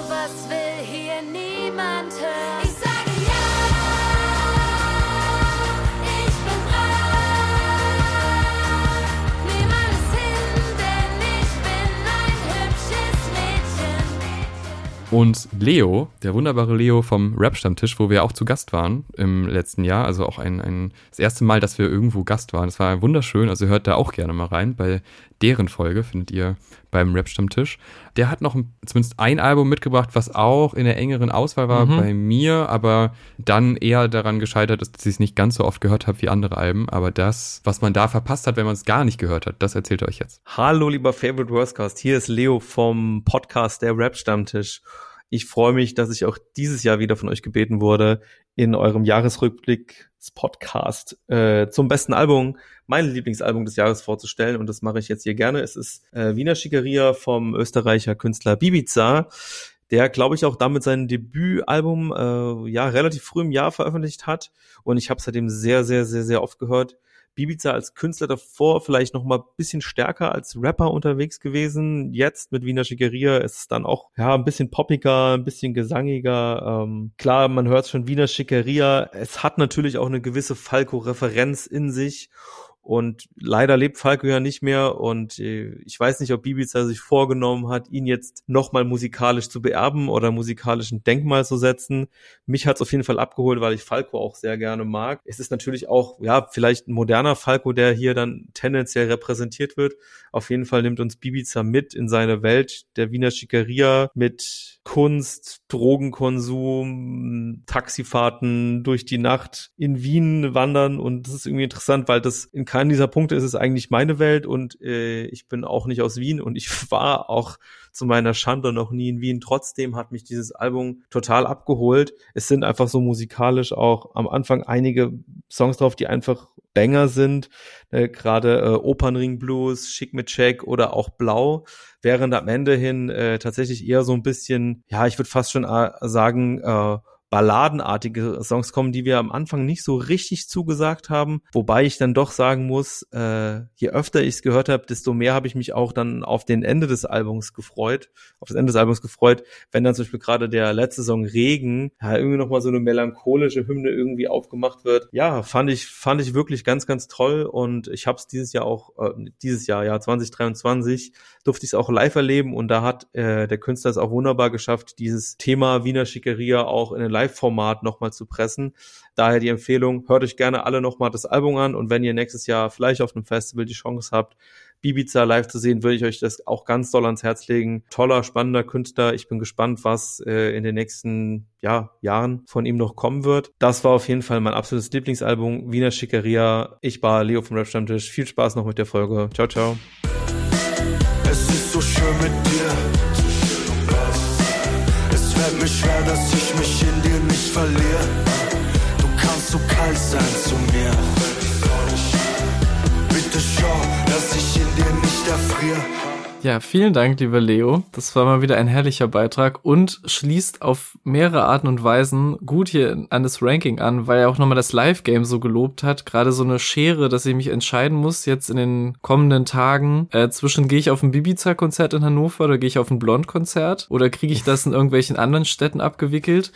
Und Leo, der wunderbare Leo vom Rap-Stammtisch, wo wir auch zu Gast waren im letzten Jahr, also auch ein, ein das erste Mal, dass wir irgendwo Gast waren. Das war wunderschön, also hört da auch gerne mal rein. Bei deren Folge findet ihr beim Rap-Stammtisch. Der hat noch zumindest ein Album mitgebracht, was auch in der engeren Auswahl war Mhm. bei mir, aber dann eher daran gescheitert ist, dass ich es nicht ganz so oft gehört habe wie andere Alben. Aber das, was man da verpasst hat, wenn man es gar nicht gehört hat, das erzählt er euch jetzt. Hallo, lieber Favorite Worstcast. Hier ist Leo vom Podcast Der Rap Stammtisch. Ich freue mich, dass ich auch dieses Jahr wieder von euch gebeten wurde, in eurem Jahresrückblick Podcast äh, zum besten Album, mein Lieblingsalbum des Jahres vorzustellen. Und das mache ich jetzt hier gerne. Es ist äh, Wiener Schickeria vom Österreicher Künstler Bibiza, der, glaube ich, auch damit sein Debütalbum äh, ja relativ früh im Jahr veröffentlicht hat. Und ich habe seitdem sehr, sehr, sehr, sehr oft gehört. Bibiza als Künstler davor vielleicht noch mal bisschen stärker als Rapper unterwegs gewesen. Jetzt mit Wiener Schickeria ist es dann auch ja ein bisschen poppiger, ein bisschen gesangiger. Ähm, klar, man hört schon Wiener Schickeria. Es hat natürlich auch eine gewisse Falco-Referenz in sich. Und leider lebt Falco ja nicht mehr und äh, ich weiß nicht, ob Bibiza sich vorgenommen hat, ihn jetzt nochmal musikalisch zu beerben oder musikalisch ein Denkmal zu setzen. Mich hat's auf jeden Fall abgeholt, weil ich Falco auch sehr gerne mag. Es ist natürlich auch, ja, vielleicht ein moderner Falco, der hier dann tendenziell repräsentiert wird. Auf jeden Fall nimmt uns Bibiza mit in seine Welt der Wiener Schickeria mit Kunst, Drogenkonsum, Taxifahrten durch die Nacht in Wien wandern und das ist irgendwie interessant, weil das in keiner dieser Punkte ist es eigentlich meine Welt und äh, ich bin auch nicht aus Wien und ich (laughs) war auch zu meiner Schande noch nie in Wien. Trotzdem hat mich dieses Album total abgeholt. Es sind einfach so musikalisch auch am Anfang einige Songs drauf, die einfach Banger sind. Äh, Gerade äh, Opernring Blues, Schick mit Check oder auch Blau, während am Ende hin äh, tatsächlich eher so ein bisschen, ja, ich würde fast schon äh, sagen, äh, balladenartige Songs kommen, die wir am Anfang nicht so richtig zugesagt haben. Wobei ich dann doch sagen muss, äh, je öfter ich es gehört habe, desto mehr habe ich mich auch dann auf den Ende des Albums gefreut, auf das Ende des Albums gefreut, wenn dann zum Beispiel gerade der letzte Song Regen, ja, irgendwie nochmal so eine melancholische Hymne irgendwie aufgemacht wird. Ja, fand ich, fand ich wirklich ganz, ganz toll und ich habe es dieses Jahr auch, äh, dieses Jahr, ja, 2023, durfte ich es auch live erleben und da hat äh, der Künstler es auch wunderbar geschafft, dieses Thema Wiener Schickeria auch in ein Live-Format nochmal zu pressen. Daher die Empfehlung, hört euch gerne alle nochmal das Album an und wenn ihr nächstes Jahr vielleicht auf einem Festival die Chance habt, Bibiza live zu sehen, würde ich euch das auch ganz doll ans Herz legen. Toller, spannender Künstler. Ich bin gespannt, was äh, in den nächsten ja, Jahren von ihm noch kommen wird. Das war auf jeden Fall mein absolutes Lieblingsalbum, Wiener Schickeria. Ich war Leo vom Rap Stammtisch. Viel Spaß noch mit der Folge. Ciao, ciao. Ja, vielen Dank, lieber Leo. Das war mal wieder ein herrlicher Beitrag und schließt auf mehrere Arten und Weisen gut hier an das Ranking an, weil er auch nochmal das Live-Game so gelobt hat. Gerade so eine Schere, dass ich mich entscheiden muss jetzt in den kommenden Tagen äh, zwischen gehe ich auf ein Bibiza-Konzert in Hannover oder gehe ich auf ein Blond-Konzert oder kriege ich das in irgendwelchen anderen Städten abgewickelt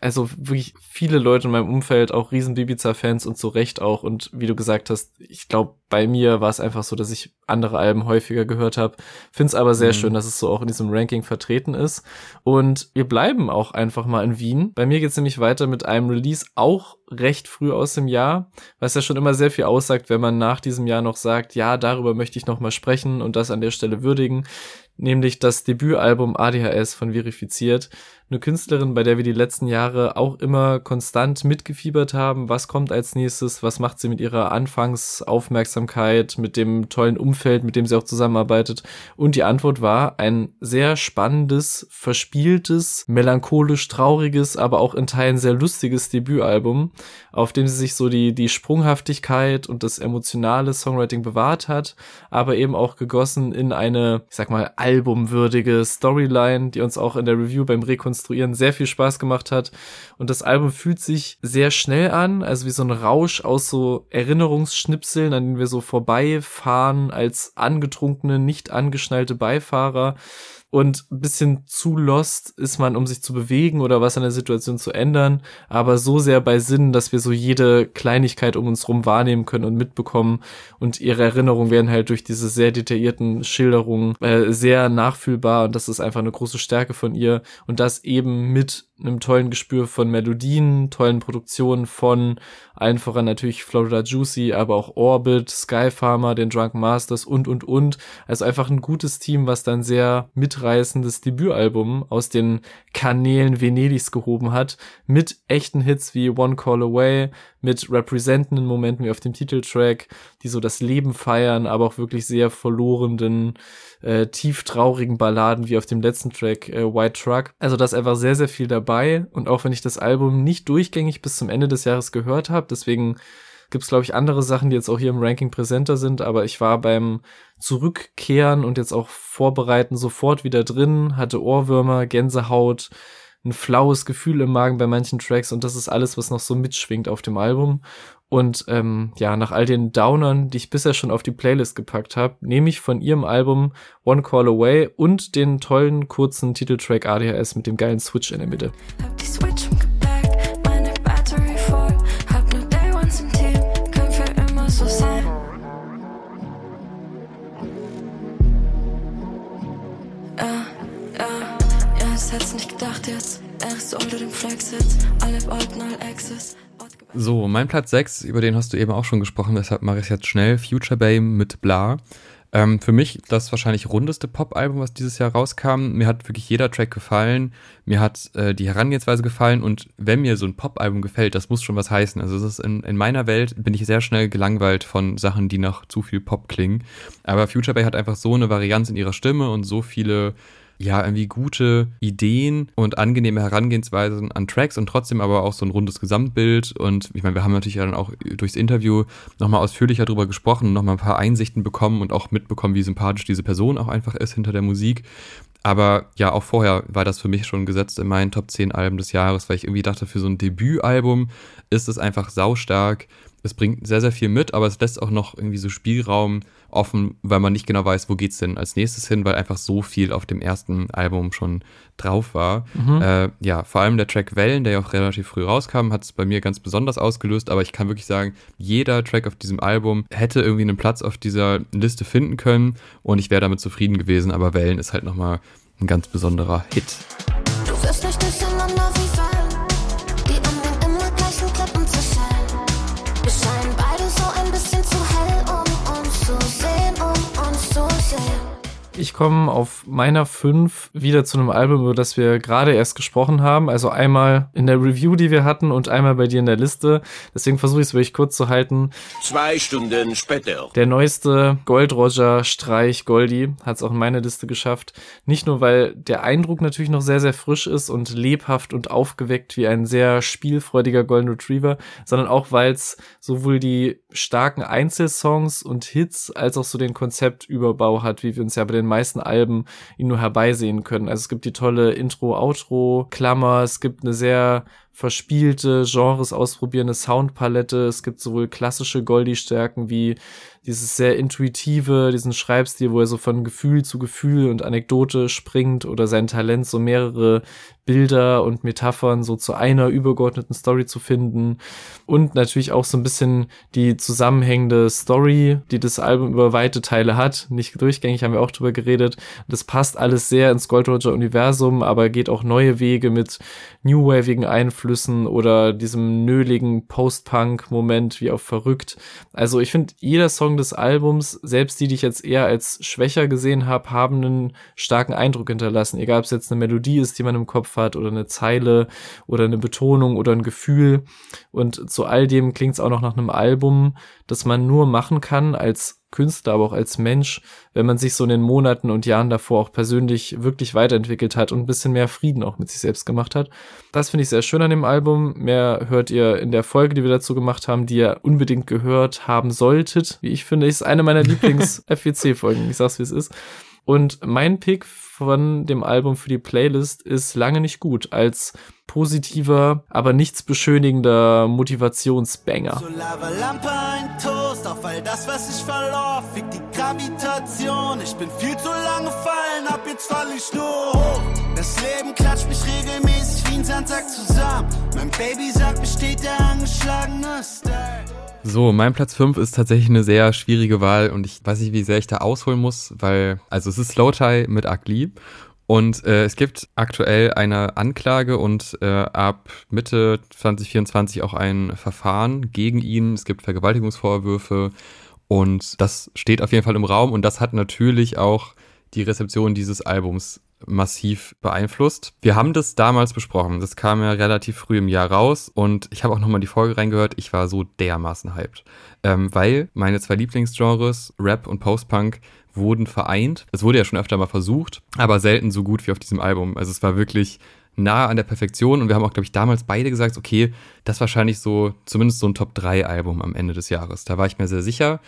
also wirklich viele Leute in meinem Umfeld, auch riesen Bibiza-Fans und zu Recht auch. Und wie du gesagt hast, ich glaube, bei mir war es einfach so, dass ich andere Alben häufiger gehört habe. Finde es aber sehr Mhm. schön, dass es so auch in diesem Ranking vertreten ist. Und wir bleiben auch einfach mal in Wien. Bei mir geht's nämlich weiter mit einem Release auch recht früh aus dem Jahr, was ja schon immer sehr viel aussagt, wenn man nach diesem Jahr noch sagt, ja, darüber möchte ich noch mal sprechen und das an der Stelle würdigen nämlich das Debütalbum ADHS von Verifiziert. Eine Künstlerin, bei der wir die letzten Jahre auch immer konstant mitgefiebert haben. Was kommt als nächstes? Was macht sie mit ihrer Anfangsaufmerksamkeit, mit dem tollen Umfeld, mit dem sie auch zusammenarbeitet? Und die Antwort war ein sehr spannendes, verspieltes, melancholisch trauriges, aber auch in Teilen sehr lustiges Debütalbum, auf dem sie sich so die, die Sprunghaftigkeit und das emotionale Songwriting bewahrt hat, aber eben auch gegossen in eine, ich sag mal, albumwürdige Storyline, die uns auch in der Review beim Rekonstruieren sehr viel Spaß gemacht hat. Und das Album fühlt sich sehr schnell an, also wie so ein Rausch aus so Erinnerungsschnipseln, an denen wir so vorbeifahren als angetrunkene, nicht angeschnallte Beifahrer. Und ein bisschen zu lost ist man, um sich zu bewegen oder was an der Situation zu ändern, aber so sehr bei Sinn, dass wir so jede Kleinigkeit um uns rum wahrnehmen können und mitbekommen. Und ihre Erinnerungen werden halt durch diese sehr detaillierten Schilderungen äh, sehr nachfühlbar und das ist einfach eine große Stärke von ihr. Und das eben mit einem tollen Gespür von Melodien, tollen Produktionen von allen voran natürlich Florida Juicy, aber auch Orbit, Skyfarmer, den Drunken Masters und, und, und. Also einfach ein gutes Team, was dann sehr mitreißendes Debütalbum aus den Kanälen Venedigs gehoben hat, mit echten Hits wie One Call Away, mit representenden Momenten wie auf dem Titeltrack, die so das Leben feiern, aber auch wirklich sehr verlorenen, äh, tief traurigen Balladen wie auf dem letzten Track äh, White Truck. Also da ist einfach sehr, sehr viel dabei und auch wenn ich das Album nicht durchgängig bis zum Ende des Jahres gehört habe, deswegen gibt's glaube ich andere Sachen, die jetzt auch hier im Ranking präsenter sind, aber ich war beim Zurückkehren und jetzt auch Vorbereiten sofort wieder drin, hatte Ohrwürmer, Gänsehaut, ein flaues Gefühl im Magen bei manchen Tracks und das ist alles, was noch so mitschwingt auf dem Album. Und ähm, ja, nach all den Downern, die ich bisher schon auf die Playlist gepackt habe, nehme ich von ihrem Album One Call Away und den tollen kurzen Titeltrack ADHS mit dem geilen Switch in der Mitte. So, mein Platz 6, über den hast du eben auch schon gesprochen, deshalb mache ich es jetzt schnell. Future Bame mit Bla. Ähm, für mich das wahrscheinlich rundeste Pop-Album, was dieses Jahr rauskam. Mir hat wirklich jeder Track gefallen. Mir hat äh, die Herangehensweise gefallen. Und wenn mir so ein Pop-Album gefällt, das muss schon was heißen. Also es ist in, in meiner Welt bin ich sehr schnell gelangweilt von Sachen, die nach zu viel Pop klingen. Aber Future Bay hat einfach so eine Varianz in ihrer Stimme und so viele ja, irgendwie gute Ideen und angenehme Herangehensweisen an Tracks und trotzdem aber auch so ein rundes Gesamtbild. Und ich meine, wir haben natürlich dann auch durchs Interview nochmal ausführlicher drüber gesprochen, nochmal ein paar Einsichten bekommen und auch mitbekommen, wie sympathisch diese Person auch einfach ist hinter der Musik. Aber ja, auch vorher war das für mich schon gesetzt in meinen Top 10 Alben des Jahres, weil ich irgendwie dachte, für so ein Debütalbum ist es einfach saustark. Es bringt sehr, sehr viel mit, aber es lässt auch noch irgendwie so Spielraum offen, weil man nicht genau weiß, wo geht's denn als nächstes hin, weil einfach so viel auf dem ersten Album schon drauf war. Mhm. Äh, ja, vor allem der Track Wellen, der ja auch relativ früh rauskam, hat es bei mir ganz besonders ausgelöst, aber ich kann wirklich sagen, jeder Track auf diesem Album hätte irgendwie einen Platz auf dieser Liste finden können und ich wäre damit zufrieden gewesen, aber Wellen ist halt nochmal ein ganz besonderer Hit. Ich komme auf meiner 5 wieder zu einem Album, über das wir gerade erst gesprochen haben. Also einmal in der Review, die wir hatten und einmal bei dir in der Liste. Deswegen versuche ich es wirklich kurz zu halten. Zwei Stunden später. Der neueste Gold Roger Streich Goldie hat es auch in meine Liste geschafft. Nicht nur, weil der Eindruck natürlich noch sehr, sehr frisch ist und lebhaft und aufgeweckt wie ein sehr spielfreudiger Golden Retriever, sondern auch, weil es sowohl die starken Einzelsongs und Hits als auch so den Konzeptüberbau hat, wie wir uns ja bei den meisten Alben ihn nur herbeisehen können. Also es gibt die tolle Intro-Outro-Klammer, es gibt eine sehr verspielte, Genres ausprobierende Soundpalette. Es gibt sowohl klassische Goldie-Stärken wie dieses sehr intuitive, diesen Schreibstil, wo er so von Gefühl zu Gefühl und Anekdote springt oder sein Talent, so mehrere Bilder und Metaphern so zu einer übergeordneten Story zu finden. Und natürlich auch so ein bisschen die zusammenhängende Story, die das Album über weite Teile hat. Nicht durchgängig, haben wir auch drüber geredet. Das passt alles sehr ins Gold Roger Universum, aber geht auch neue Wege mit New Wavigen Einflüssen oder diesem nöligen Post-Punk-Moment wie auf verrückt. Also ich finde, jeder Song des Albums, selbst die, die ich jetzt eher als schwächer gesehen habe, haben einen starken Eindruck hinterlassen. Egal, ob es jetzt eine Melodie ist, die man im Kopf hat oder eine Zeile oder eine Betonung oder ein Gefühl. Und zu all dem klingt es auch noch nach einem Album, das man nur machen kann als Künstler, aber auch als Mensch, wenn man sich so in den Monaten und Jahren davor auch persönlich wirklich weiterentwickelt hat und ein bisschen mehr Frieden auch mit sich selbst gemacht hat. Das finde ich sehr schön an dem Album. Mehr hört ihr in der Folge, die wir dazu gemacht haben, die ihr unbedingt gehört haben solltet. Wie ich finde, ist eine meiner Lieblings-FWC-Folgen. Ich sag's, wie es ist. Und mein Pick von dem Album für die Playlist ist lange nicht gut als positiver, aber nichts beschönigender Motivationsbanger. So Lavalampe, ein Toast, auf all das, was ich verlor, fickt die Gravitation. Ich bin viel zu lange fallen, ab jetzt fall ich nur hoch. Das Leben klatscht mich regelmäßig wie ein Sandsack zusammen. Mein Baby sagt, mir steht der angeschlagene Style. So, mein Platz 5 ist tatsächlich eine sehr schwierige Wahl und ich weiß nicht, wie sehr ich da ausholen muss, weil, also es ist Slow Tie mit Ugly und äh, es gibt aktuell eine Anklage und äh, ab Mitte 2024 auch ein Verfahren gegen ihn. Es gibt Vergewaltigungsvorwürfe und das steht auf jeden Fall im Raum und das hat natürlich auch die Rezeption dieses Albums massiv beeinflusst. Wir haben das damals besprochen. Das kam ja relativ früh im Jahr raus und ich habe auch nochmal die Folge reingehört. Ich war so dermaßen hyped, ähm, weil meine zwei Lieblingsgenres, Rap und Postpunk, wurden vereint. Es wurde ja schon öfter mal versucht, aber selten so gut wie auf diesem Album. Also es war wirklich nah an der Perfektion und wir haben auch, glaube ich, damals beide gesagt, okay, das wahrscheinlich so, zumindest so ein Top-3-Album am Ende des Jahres. Da war ich mir sehr sicher.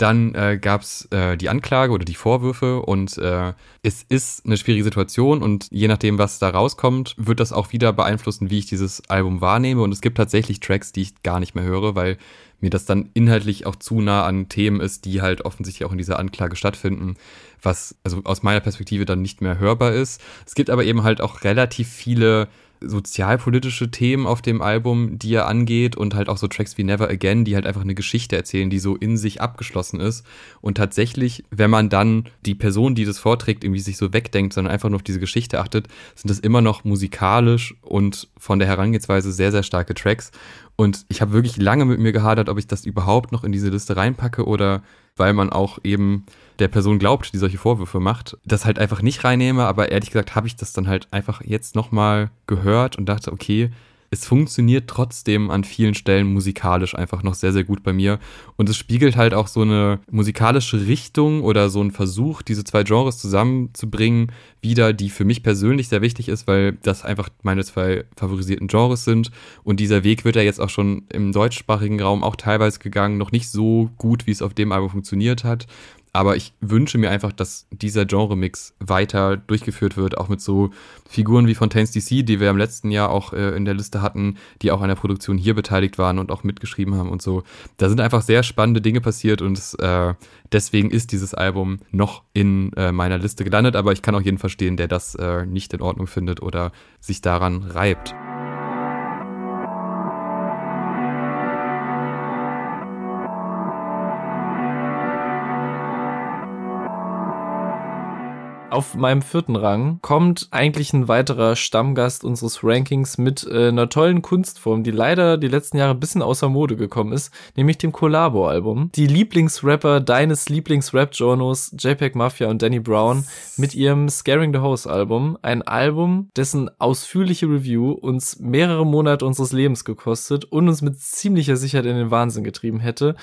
Dann äh, gab es äh, die Anklage oder die Vorwürfe und äh, es ist eine schwierige Situation und je nachdem, was da rauskommt, wird das auch wieder beeinflussen, wie ich dieses Album wahrnehme. Und es gibt tatsächlich Tracks, die ich gar nicht mehr höre, weil mir das dann inhaltlich auch zu nah an Themen ist, die halt offensichtlich auch in dieser Anklage stattfinden, was also aus meiner Perspektive dann nicht mehr hörbar ist. Es gibt aber eben halt auch relativ viele sozialpolitische Themen auf dem Album, die er angeht und halt auch so Tracks wie Never Again, die halt einfach eine Geschichte erzählen, die so in sich abgeschlossen ist. Und tatsächlich, wenn man dann die Person, die das vorträgt, irgendwie sich so wegdenkt, sondern einfach nur auf diese Geschichte achtet, sind das immer noch musikalisch und von der Herangehensweise sehr, sehr starke Tracks. Und ich habe wirklich lange mit mir gehadert, ob ich das überhaupt noch in diese Liste reinpacke oder weil man auch eben der Person glaubt, die solche Vorwürfe macht, das halt einfach nicht reinnehme. Aber ehrlich gesagt habe ich das dann halt einfach jetzt nochmal gehört und dachte, okay, es funktioniert trotzdem an vielen Stellen musikalisch einfach noch sehr, sehr gut bei mir. Und es spiegelt halt auch so eine musikalische Richtung oder so ein Versuch, diese zwei Genres zusammenzubringen, wieder, die für mich persönlich sehr wichtig ist, weil das einfach meine zwei favorisierten Genres sind. Und dieser Weg wird ja jetzt auch schon im deutschsprachigen Raum auch teilweise gegangen, noch nicht so gut, wie es auf dem Album funktioniert hat. Aber ich wünsche mir einfach, dass dieser Genre-Mix weiter durchgeführt wird, auch mit so Figuren wie Fontaines DC, die wir im letzten Jahr auch äh, in der Liste hatten, die auch an der Produktion hier beteiligt waren und auch mitgeschrieben haben und so. Da sind einfach sehr spannende Dinge passiert und es, äh, deswegen ist dieses Album noch in äh, meiner Liste gelandet. Aber ich kann auch jeden verstehen, der das äh, nicht in Ordnung findet oder sich daran reibt. Auf meinem vierten Rang kommt eigentlich ein weiterer Stammgast unseres Rankings mit äh, einer tollen Kunstform, die leider die letzten Jahre ein bisschen außer Mode gekommen ist, nämlich dem Collabo-Album. Die Lieblingsrapper deines Lieblings-Rap-Journos, JPEG Mafia und Danny Brown, mit ihrem Scaring the House-Album. Ein Album, dessen ausführliche Review uns mehrere Monate unseres Lebens gekostet und uns mit ziemlicher Sicherheit in den Wahnsinn getrieben hätte.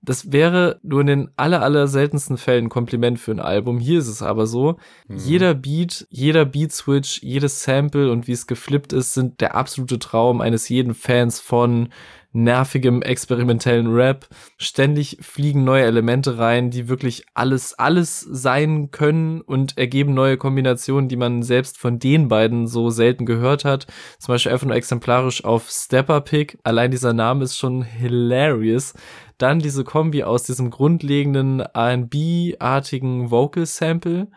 Das wäre nur in den aller, aller seltensten Fällen ein Kompliment für ein Album. Hier ist es aber so. Jeder Beat, jeder Beat-Switch, jedes Sample und wie es geflippt ist, sind der absolute Traum eines jeden Fans von nervigem experimentellen Rap. Ständig fliegen neue Elemente rein, die wirklich alles, alles sein können und ergeben neue Kombinationen, die man selbst von den beiden so selten gehört hat. Zum Beispiel einfach nur exemplarisch auf Stepper Pick. Allein dieser Name ist schon hilarious. Dann diese Kombi aus diesem grundlegenden R&B-artigen Vocal Sample.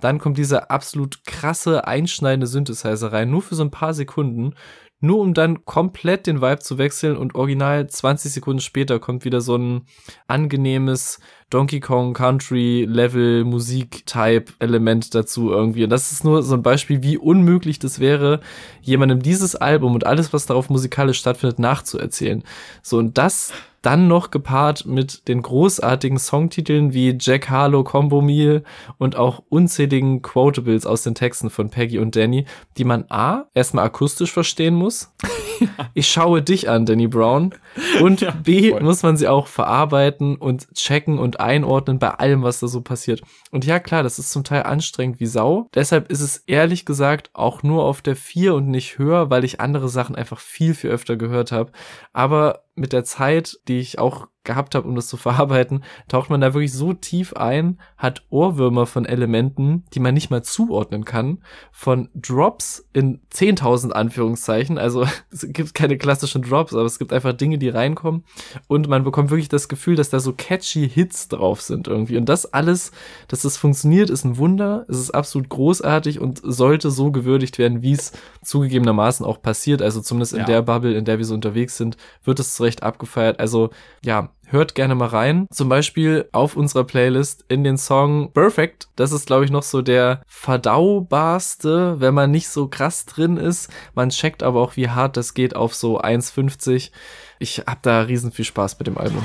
Dann kommt dieser absolut krasse, einschneidende Synthesizer rein, nur für so ein paar Sekunden nur um dann komplett den Vibe zu wechseln und original 20 Sekunden später kommt wieder so ein angenehmes Donkey Kong Country Level Musik Type Element dazu irgendwie. Und das ist nur so ein Beispiel, wie unmöglich das wäre, jemandem dieses Album und alles, was darauf musikalisch stattfindet, nachzuerzählen. So, und das dann noch gepaart mit den großartigen Songtiteln wie Jack Harlow Combo Meal und auch unzähligen Quotables aus den Texten von Peggy und Danny, die man A, erstmal akustisch verstehen muss. (laughs) Ich schaue dich an, Danny Brown. Und (laughs) Ja, B, voll. muss man sie auch verarbeiten und checken und einordnen bei allem, was da so passiert. Und ja, klar, das ist zum Teil anstrengend wie Sau. Deshalb ist es ehrlich gesagt auch nur auf der 4 und nicht höher, weil ich andere Sachen einfach viel, viel öfter gehört habe. Aber mit der Zeit, die ich auch gehabt habe, um das zu verarbeiten, taucht man da wirklich so tief ein, hat Ohrwürmer von Elementen, die man nicht mal zuordnen kann, von Drops in 10.000 Anführungszeichen. Also (laughs) es gibt keine klassischen Drops, aber es gibt einfach Dinge, die reinkommen und man bekommt wirklich das Gefühl, dass da so catchy Hits drauf sind irgendwie. Und das alles, dass das funktioniert, ist ein Wunder. Es ist absolut großartig und sollte so gewürdigt werden, wie es zugegebenermaßen auch passiert. Also zumindest in Ja. der Bubble, in der wir so unterwegs sind, wird es zu Recht abgefeiert. Also ja, hört gerne mal rein. Zum Beispiel auf unserer Playlist in den Song Perfect. Das ist, glaube ich, noch so der verdaubarste, wenn man nicht so krass drin ist. Man checkt aber auch, wie hart das geht auf so 1,50. Ich hab da riesen viel Spaß mit dem Album.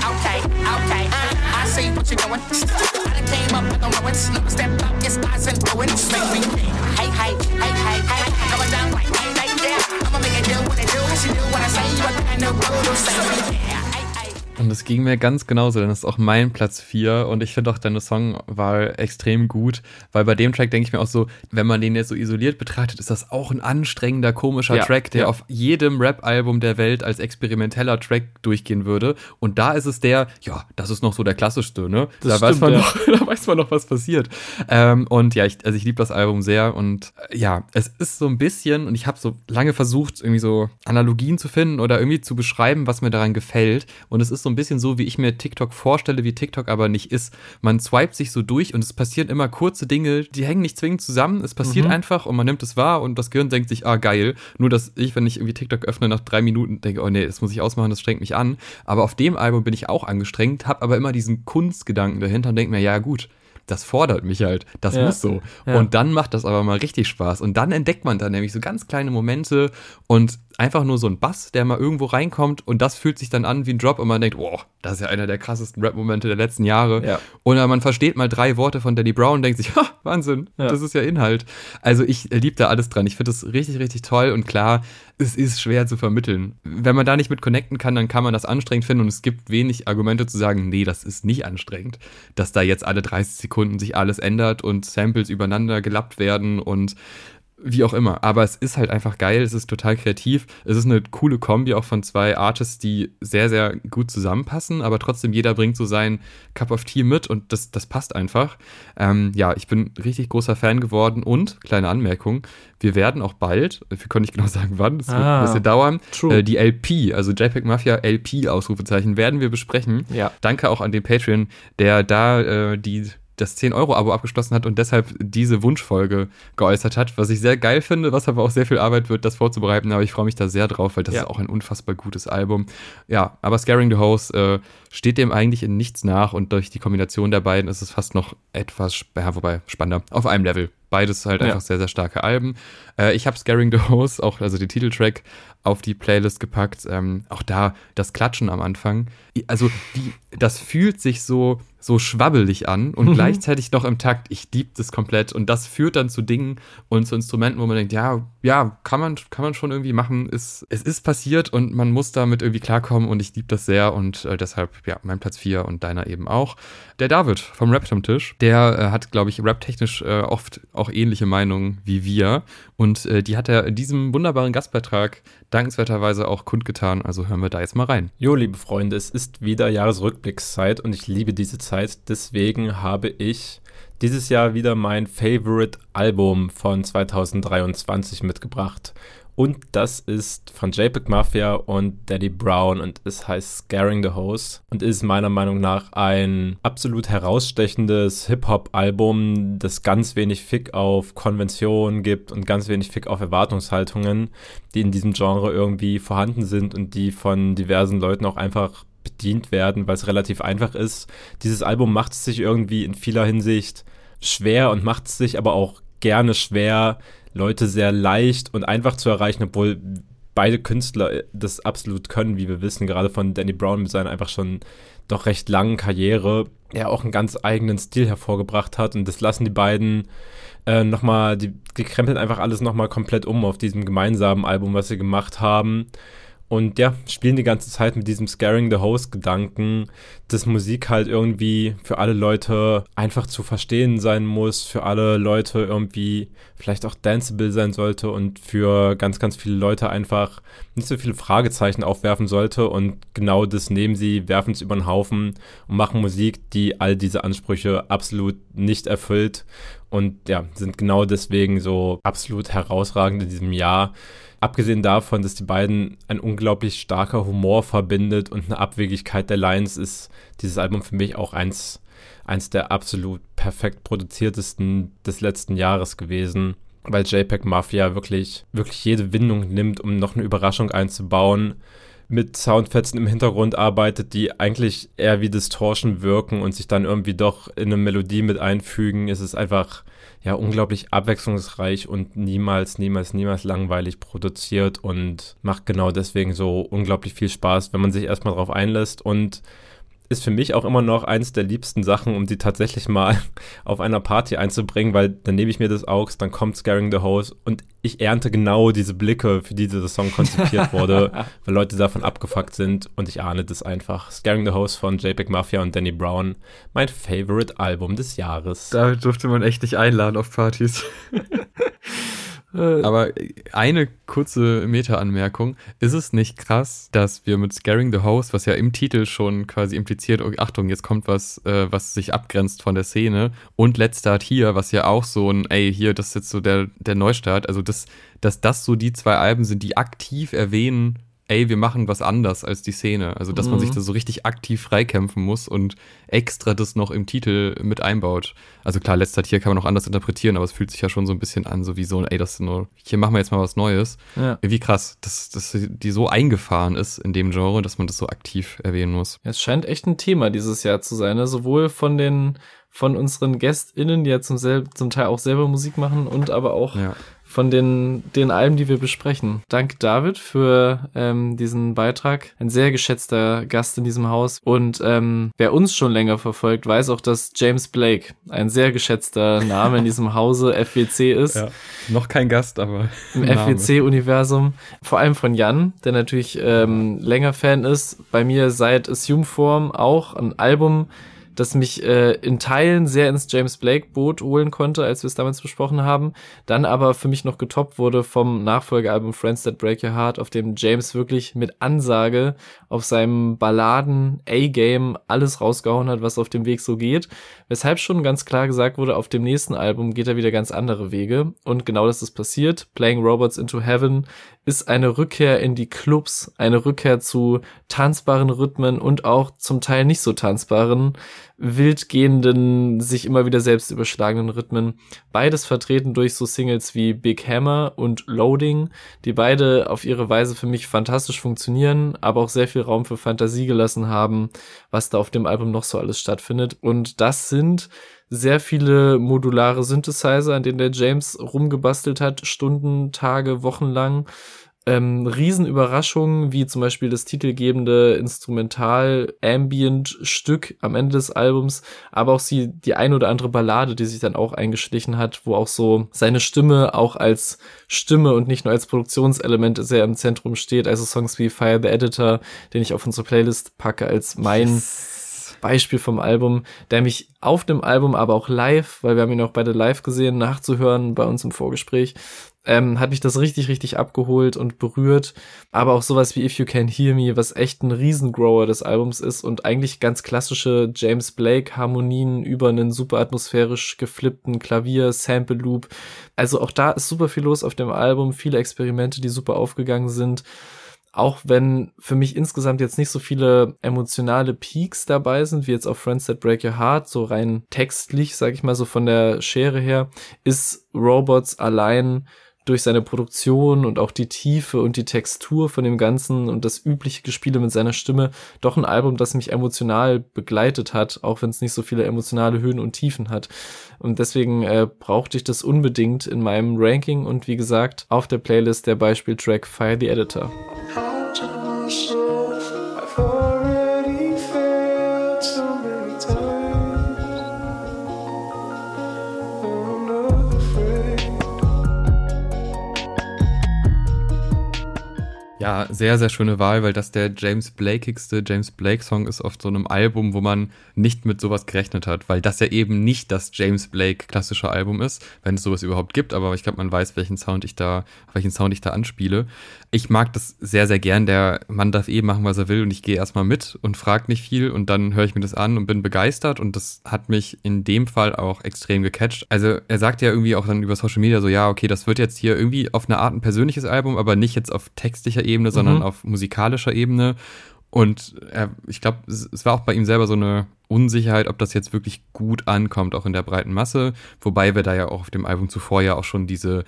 Okay, I. I. I'ma make it do what I do. What I say. You a kind of brutal. Say yeah. Und es ging mir ganz genauso, denn das ist auch mein Platz 4 und ich finde auch deine Songwahl extrem gut, weil bei dem Track denke ich mir auch so, wenn man den jetzt so isoliert betrachtet, ist das auch ein anstrengender, komischer Ja, Track, der ja. auf jedem Rap-Album der Welt als experimenteller Track durchgehen würde. Und da ist es der, ja, das ist noch so der klassischste, ne? Das da, weiß stimmt, man ja. noch, (laughs) da weiß man noch, was passiert. Ähm, und ja, ich, also ich liebe das Album sehr und äh, ja, es ist so ein bisschen, und ich habe so lange versucht, irgendwie so Analogien zu finden oder irgendwie zu beschreiben, was mir daran gefällt. Und es ist so ein bisschen so, wie ich mir TikTok vorstelle, wie TikTok aber nicht ist. Man swipet sich so durch und es passieren immer kurze Dinge, die hängen nicht zwingend zusammen. Es passiert Mhm. einfach und man nimmt es wahr und das Gehirn denkt sich, ah, geil. Nur, dass ich, wenn ich irgendwie TikTok öffne, nach drei Minuten denke, oh nee, das muss ich ausmachen, das strengt mich an. Aber auf dem Album bin ich auch angestrengt, habe aber immer diesen Kunstgedanken dahinter und denke mir, ja, gut. Das fordert mich halt. Das Ja. muss so. Ja. Und dann macht das aber mal richtig Spaß. Und dann entdeckt man da nämlich so ganz kleine Momente und einfach nur so ein Bass, der mal irgendwo reinkommt und das fühlt sich dann an wie ein Drop und man denkt, wow, das ist ja einer der krassesten Rap-Momente der letzten Jahre. Ja. Oder man versteht mal drei Worte von Danny Brown und denkt sich, (laughs) ha, Wahnsinn, Ja. das ist ja Inhalt. Also ich liebe da alles dran. Ich finde das richtig, richtig toll und klar, es ist schwer zu vermitteln. Wenn man da nicht mit connecten kann, dann kann man das anstrengend finden und es gibt wenig Argumente zu sagen, nee, das ist nicht anstrengend, dass da jetzt alle 30 Sekunden sich alles ändert und Samples übereinander gelappt werden und wie auch immer. Aber es ist halt einfach geil, es ist total kreativ. Es ist eine coole Kombi auch von zwei Artists, die sehr, sehr gut zusammenpassen, aber trotzdem jeder bringt so sein Cup of Tea mit und das, das passt einfach. Ähm, ja, ich bin richtig großer Fan geworden und, kleine Anmerkung, wir werden auch bald, wir können nicht genau (laughs) sagen wann, es wird Ah, ein bisschen dauern, äh, die LP, also JPEG Mafia LP Ausrufezeichen, werden wir besprechen. Ja. Danke auch an den Patreon, der da äh, die das 10-Euro-Abo abgeschlossen hat und deshalb diese Wunschfolge geäußert hat, was ich sehr geil finde, was aber auch sehr viel Arbeit wird, das vorzubereiten, aber ich freue mich da sehr drauf, weil das Ja. ist auch ein unfassbar gutes Album. Ja, aber Scaring the Host äh, steht dem eigentlich in nichts nach und durch die Kombination der beiden ist es fast noch etwas, ja, wobei spannender, auf einem Level. Beides halt Ja. einfach sehr, sehr starke Alben. Äh, ich habe Scaring the Host, auch also den Titeltrack, auf die Playlist gepackt. Ähm, auch da das Klatschen am Anfang. Also die, das fühlt sich so, so schwabbelig an und Mhm. gleichzeitig noch im Takt. Ich lieb das komplett. Und das führt dann zu Dingen und zu Instrumenten, wo man denkt, ja, ja, kann man, kann man schon irgendwie machen. Ist, es ist passiert und man muss damit irgendwie klarkommen und ich liebe das sehr und äh, deshalb, ja, mein Platz 4 und deiner eben auch. Der David vom Rap am Tisch, der äh, hat, glaube ich, raptechnisch äh, oft auch ähnliche Meinungen wie wir. Und äh, die hat er in diesem wunderbaren Gastbeitrag dankenswerterweise auch kundgetan. Also hören wir da jetzt mal rein. Jo, liebe Freunde, es ist wieder Jahresrückblickszeit und ich liebe diese Zeit. Deswegen habe ich dieses Jahr wieder mein Favorite Album von 2023 mitgebracht. Und das ist von JPEG Mafia und Daddy Brown und es heißt Scaring the Hose und ist meiner Meinung nach ein absolut herausstechendes Hip-Hop-Album, das ganz wenig Fick auf Konventionen gibt und ganz wenig Fick auf Erwartungshaltungen, die in diesem Genre irgendwie vorhanden sind und die von diversen Leuten auch einfach bedient werden, weil es relativ einfach ist. Dieses Album macht es sich irgendwie in vieler Hinsicht schwer und macht es sich aber auch gerne schwer, Leute sehr leicht und einfach zu erreichen, obwohl beide Künstler das absolut können, wie wir wissen, gerade von Danny Brown mit seiner einfach schon doch recht langen Karriere, er auch einen ganz eigenen Stil hervorgebracht hat und das lassen die beiden äh, nochmal, die, die krempeln einfach alles nochmal komplett um auf diesem gemeinsamen Album, was sie gemacht haben. Und ja, spielen die ganze Zeit mit diesem Scaring the Host-Gedanken, dass Musik halt irgendwie für alle Leute einfach zu verstehen sein muss, für alle Leute irgendwie vielleicht auch danceable sein sollte und für ganz, ganz viele Leute einfach nicht so viele Fragezeichen aufwerfen sollte. Und genau das nehmen sie, werfen es über den Haufen und machen Musik, die all diese Ansprüche absolut nicht erfüllt. Und ja, sind genau deswegen so absolut herausragend in diesem Jahr. Abgesehen davon, dass die beiden ein unglaublich starker Humor verbindet und eine Abwegigkeit der Lines, ist dieses Album für mich auch eins, eins der absolut perfekt produziertesten des letzten Jahres gewesen, weil JPEG Mafia wirklich, wirklich jede Windung nimmt, um noch eine Überraschung einzubauen mit Soundfetzen im Hintergrund arbeitet, die eigentlich eher wie Distortion wirken und sich dann irgendwie doch in eine Melodie mit einfügen. Es ist einfach ja unglaublich abwechslungsreich und niemals, niemals, niemals langweilig produziert und macht genau deswegen so unglaublich viel Spaß, wenn man sich erstmal drauf einlässt und ist für mich auch immer noch eins der liebsten Sachen, um die tatsächlich mal (laughs) auf einer Party einzubringen, weil dann nehme ich mir das Augs, dann kommt Scaring the Hose und ich ernte genau diese Blicke, für die dieser Song konzipiert wurde, (laughs) weil Leute davon abgefuckt sind und ich ahne das einfach. Scaring the Hose von JPEG Mafia und Danny Brown, mein Favorite Album des Jahres. Da durfte man echt nicht einladen auf Partys. (laughs) Aber eine kurze Meta-Anmerkung. Ist es nicht krass, dass wir mit Scaring the Host, was ja im Titel schon quasi impliziert, Achtung, jetzt kommt was, äh, was sich abgrenzt von der Szene, und Let's Start hier, was ja auch so ein, ey, hier, das ist jetzt so der, der Neustart, also das, dass das so die zwei Alben sind, die aktiv erwähnen, ey, wir machen was anders als die Szene. Also, dass man Mhm. sich da so richtig aktiv freikämpfen muss und extra das noch im Titel mit einbaut. Also klar, letzter Tier kann man auch anders interpretieren, aber es fühlt sich ja schon so ein bisschen an, so wie so, ey, das ist nur, hier machen wir jetzt mal was Neues. Ja. Wie krass, dass, dass die so eingefahren ist in dem Genre, dass man das so aktiv erwähnen muss. Es scheint echt ein Thema dieses Jahr zu sein, ne? sowohl von den von unseren GästInnen, die ja zum, zum Teil auch selber Musik machen und aber auch Ja. Von den, den Alben, die wir besprechen. Danke David für ähm, diesen Beitrag. Ein sehr geschätzter Gast in diesem Haus. Und ähm, wer uns schon länger verfolgt, weiß auch, dass James Blake ein sehr geschätzter Name in diesem Hause (laughs) FWC ist. Ja, noch kein Gast, aber Im. FWC-Universum. Vor allem von Jan, der natürlich ähm, länger Fan ist. Bei mir seit Assume Form auch ein Album, das mich äh, in Teilen sehr ins James Blake-Boot holen konnte, als wir es damals besprochen haben. Dann aber für mich noch getoppt wurde vom Nachfolgealbum Friends That Break Your Heart, auf dem James wirklich mit Ansage auf seinem Balladen-A-Game alles rausgehauen hat, was auf dem Weg so geht. Weshalb schon ganz klar gesagt wurde, auf dem nächsten Album geht er wieder ganz andere Wege. Und genau das ist passiert. Playing Robots into Heaven ist eine Rückkehr in die Clubs, eine Rückkehr zu tanzbaren Rhythmen und auch zum Teil nicht so tanzbaren, wild gehenden, sich immer wieder selbst überschlagenden Rhythmen. Beides vertreten durch so Singles wie Big Hammer und Loading, die beide auf ihre Weise für mich fantastisch funktionieren, aber auch sehr viel Raum für Fantasie gelassen haben, was da auf dem Album noch so alles stattfindet. Und das sind sehr viele modulare Synthesizer, an denen der James rumgebastelt hat, Stunden, Tage, Wochen lang. Ähm, Riesenüberraschungen, wie zum Beispiel das titelgebende Instrumental-Ambient-Stück am Ende des Albums, aber auch sie, die ein oder andere Ballade, die sich dann auch eingeschlichen hat, wo auch so seine Stimme auch als Stimme und nicht nur als Produktionselement sehr im Zentrum steht. Also Songs wie Fire the Editor, den ich auf unsere Playlist packe als mein Beispiel vom Album, der mich auf dem Album, aber auch live, weil wir haben ihn auch beide live gesehen, nachzuhören bei uns im Vorgespräch, ähm, hat mich das richtig, richtig abgeholt und berührt. Aber auch sowas wie If You Can Hear Me, was echt ein Riesengrower des Albums ist und eigentlich ganz klassische James Blake Harmonien über einen super atmosphärisch geflippten Klavier, Sample Loop. Also auch da ist super viel los auf dem Album, viele Experimente, die super aufgegangen sind auch wenn für mich insgesamt jetzt nicht so viele emotionale Peaks dabei sind, wie jetzt auf Friends That Break Your Heart, so rein textlich, sag ich mal so von der Schere her, ist Robots allein durch seine Produktion und auch die Tiefe und die Textur von dem Ganzen und das übliche Gespiele mit seiner Stimme doch ein Album, das mich emotional begleitet hat, auch wenn es nicht so viele emotionale Höhen und Tiefen hat. Und deswegen äh, brauchte ich das unbedingt in meinem Ranking und wie gesagt auf der Playlist der Beispieltrack Fire the Editor. show. Ja, sehr, sehr schöne Wahl, weil das der James Blakeigste James Blake-Song ist auf so einem Album, wo man nicht mit sowas gerechnet hat, weil das ja eben nicht das James Blake klassische Album ist, wenn es sowas überhaupt gibt, aber ich glaube, man weiß, welchen Sound ich da, welchen Sound ich da anspiele. Ich mag das sehr, sehr gern. Der Mann darf eh machen, was er will und ich gehe erstmal mit und frage nicht viel und dann höre ich mir das an und bin begeistert und das hat mich in dem Fall auch extrem gecatcht. Also er sagt ja irgendwie auch dann über Social Media so, ja, okay, das wird jetzt hier irgendwie auf eine Art ein persönliches Album, aber nicht jetzt auf textlicher Ebene, sondern Mhm. auf musikalischer Ebene. Und er, ich glaube, es, es war auch bei ihm selber so eine Unsicherheit, ob das jetzt wirklich gut ankommt, auch in der breiten Masse. Wobei wir da ja auch auf dem Album zuvor ja auch schon diese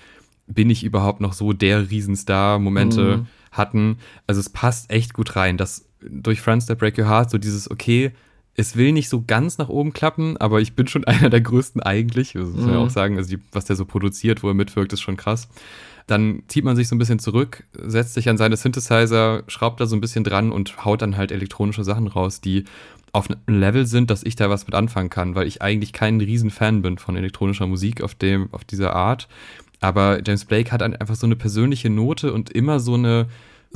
bin ich überhaupt noch so der Riesenstar-Momente Mhm. hatten. Also es passt echt gut rein, dass durch Friends That Break Your Heart so dieses, okay, es will nicht so ganz nach oben klappen, aber ich bin schon (laughs) einer der größten eigentlich. Das muss man ja Mhm. auch sagen, also die, was der so produziert, wo er mitwirkt, ist schon krass. Dann zieht man sich so ein bisschen zurück, setzt sich an seine Synthesizer, schraubt da so ein bisschen dran und haut dann halt elektronische Sachen raus, die auf einem Level sind, dass ich da was mit anfangen kann, weil ich eigentlich kein Riesenfan bin von elektronischer Musik auf dem, auf dieser Art. Aber James Blake hat ein- einfach so eine persönliche Note und immer so eine,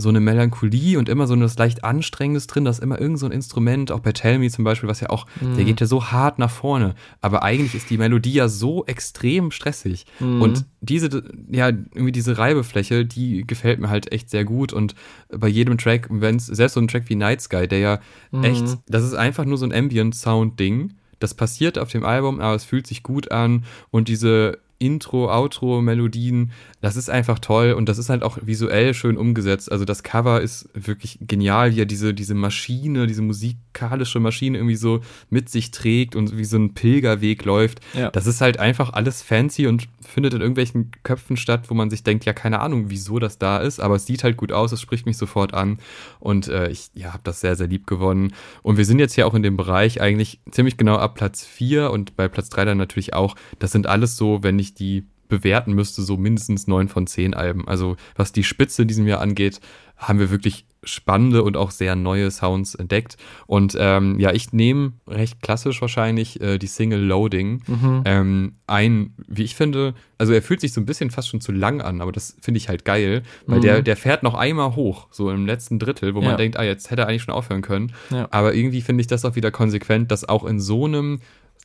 so eine Melancholie und immer so etwas leicht Anstrengendes drin. Da ist immer irgend so ein Instrument, auch bei Tell Me zum Beispiel, was ja auch, der geht ja so hart nach vorne. Aber eigentlich ist die Melodie ja so extrem stressig. Mhm. Und diese, ja, irgendwie diese Reibefläche, die gefällt mir halt echt sehr gut. Und bei jedem Track, wenn's, selbst so ein Track wie Night Sky, der ja Mhm. echt, das ist einfach nur so ein Ambient-Sound-Ding. Das passiert auf dem Album, aber es fühlt sich gut an. Und diese Intro, Outro, Melodien, das ist einfach toll und das ist halt auch visuell schön umgesetzt. Also das Cover ist wirklich genial, wie er diese, diese Maschine, diese musikalische Maschine irgendwie so mit sich trägt und wie so ein Pilgerweg läuft. Ja. Das ist halt einfach alles fancy und findet in irgendwelchen Köpfen statt, wo man sich denkt, ja, keine Ahnung, wieso das da ist, aber es sieht halt gut aus, es spricht mich sofort an und äh, ich ja, habe das sehr, sehr lieb gewonnen. Und wir sind jetzt ja auch in dem Bereich eigentlich ziemlich genau ab Platz 4 und bei Platz 3 dann natürlich auch. Das sind alles so, wenn ich die bewerten müsste, so mindestens neun von zehn Alben. Also was die Spitze in diesem Jahr angeht, haben wir wirklich spannende und auch sehr neue Sounds entdeckt. Und ähm, ja, ich nehme recht klassisch wahrscheinlich äh, die Single Loading. Mhm. Ähm, ein, wie ich finde, also er fühlt sich so ein bisschen fast schon zu lang an, aber das finde ich halt geil, weil Mhm. der, der fährt noch einmal hoch, so im letzten Drittel, wo Ja. man denkt, ah, jetzt hätte er eigentlich schon aufhören können. Ja. Aber irgendwie finde ich das auch wieder konsequent, dass auch in so einem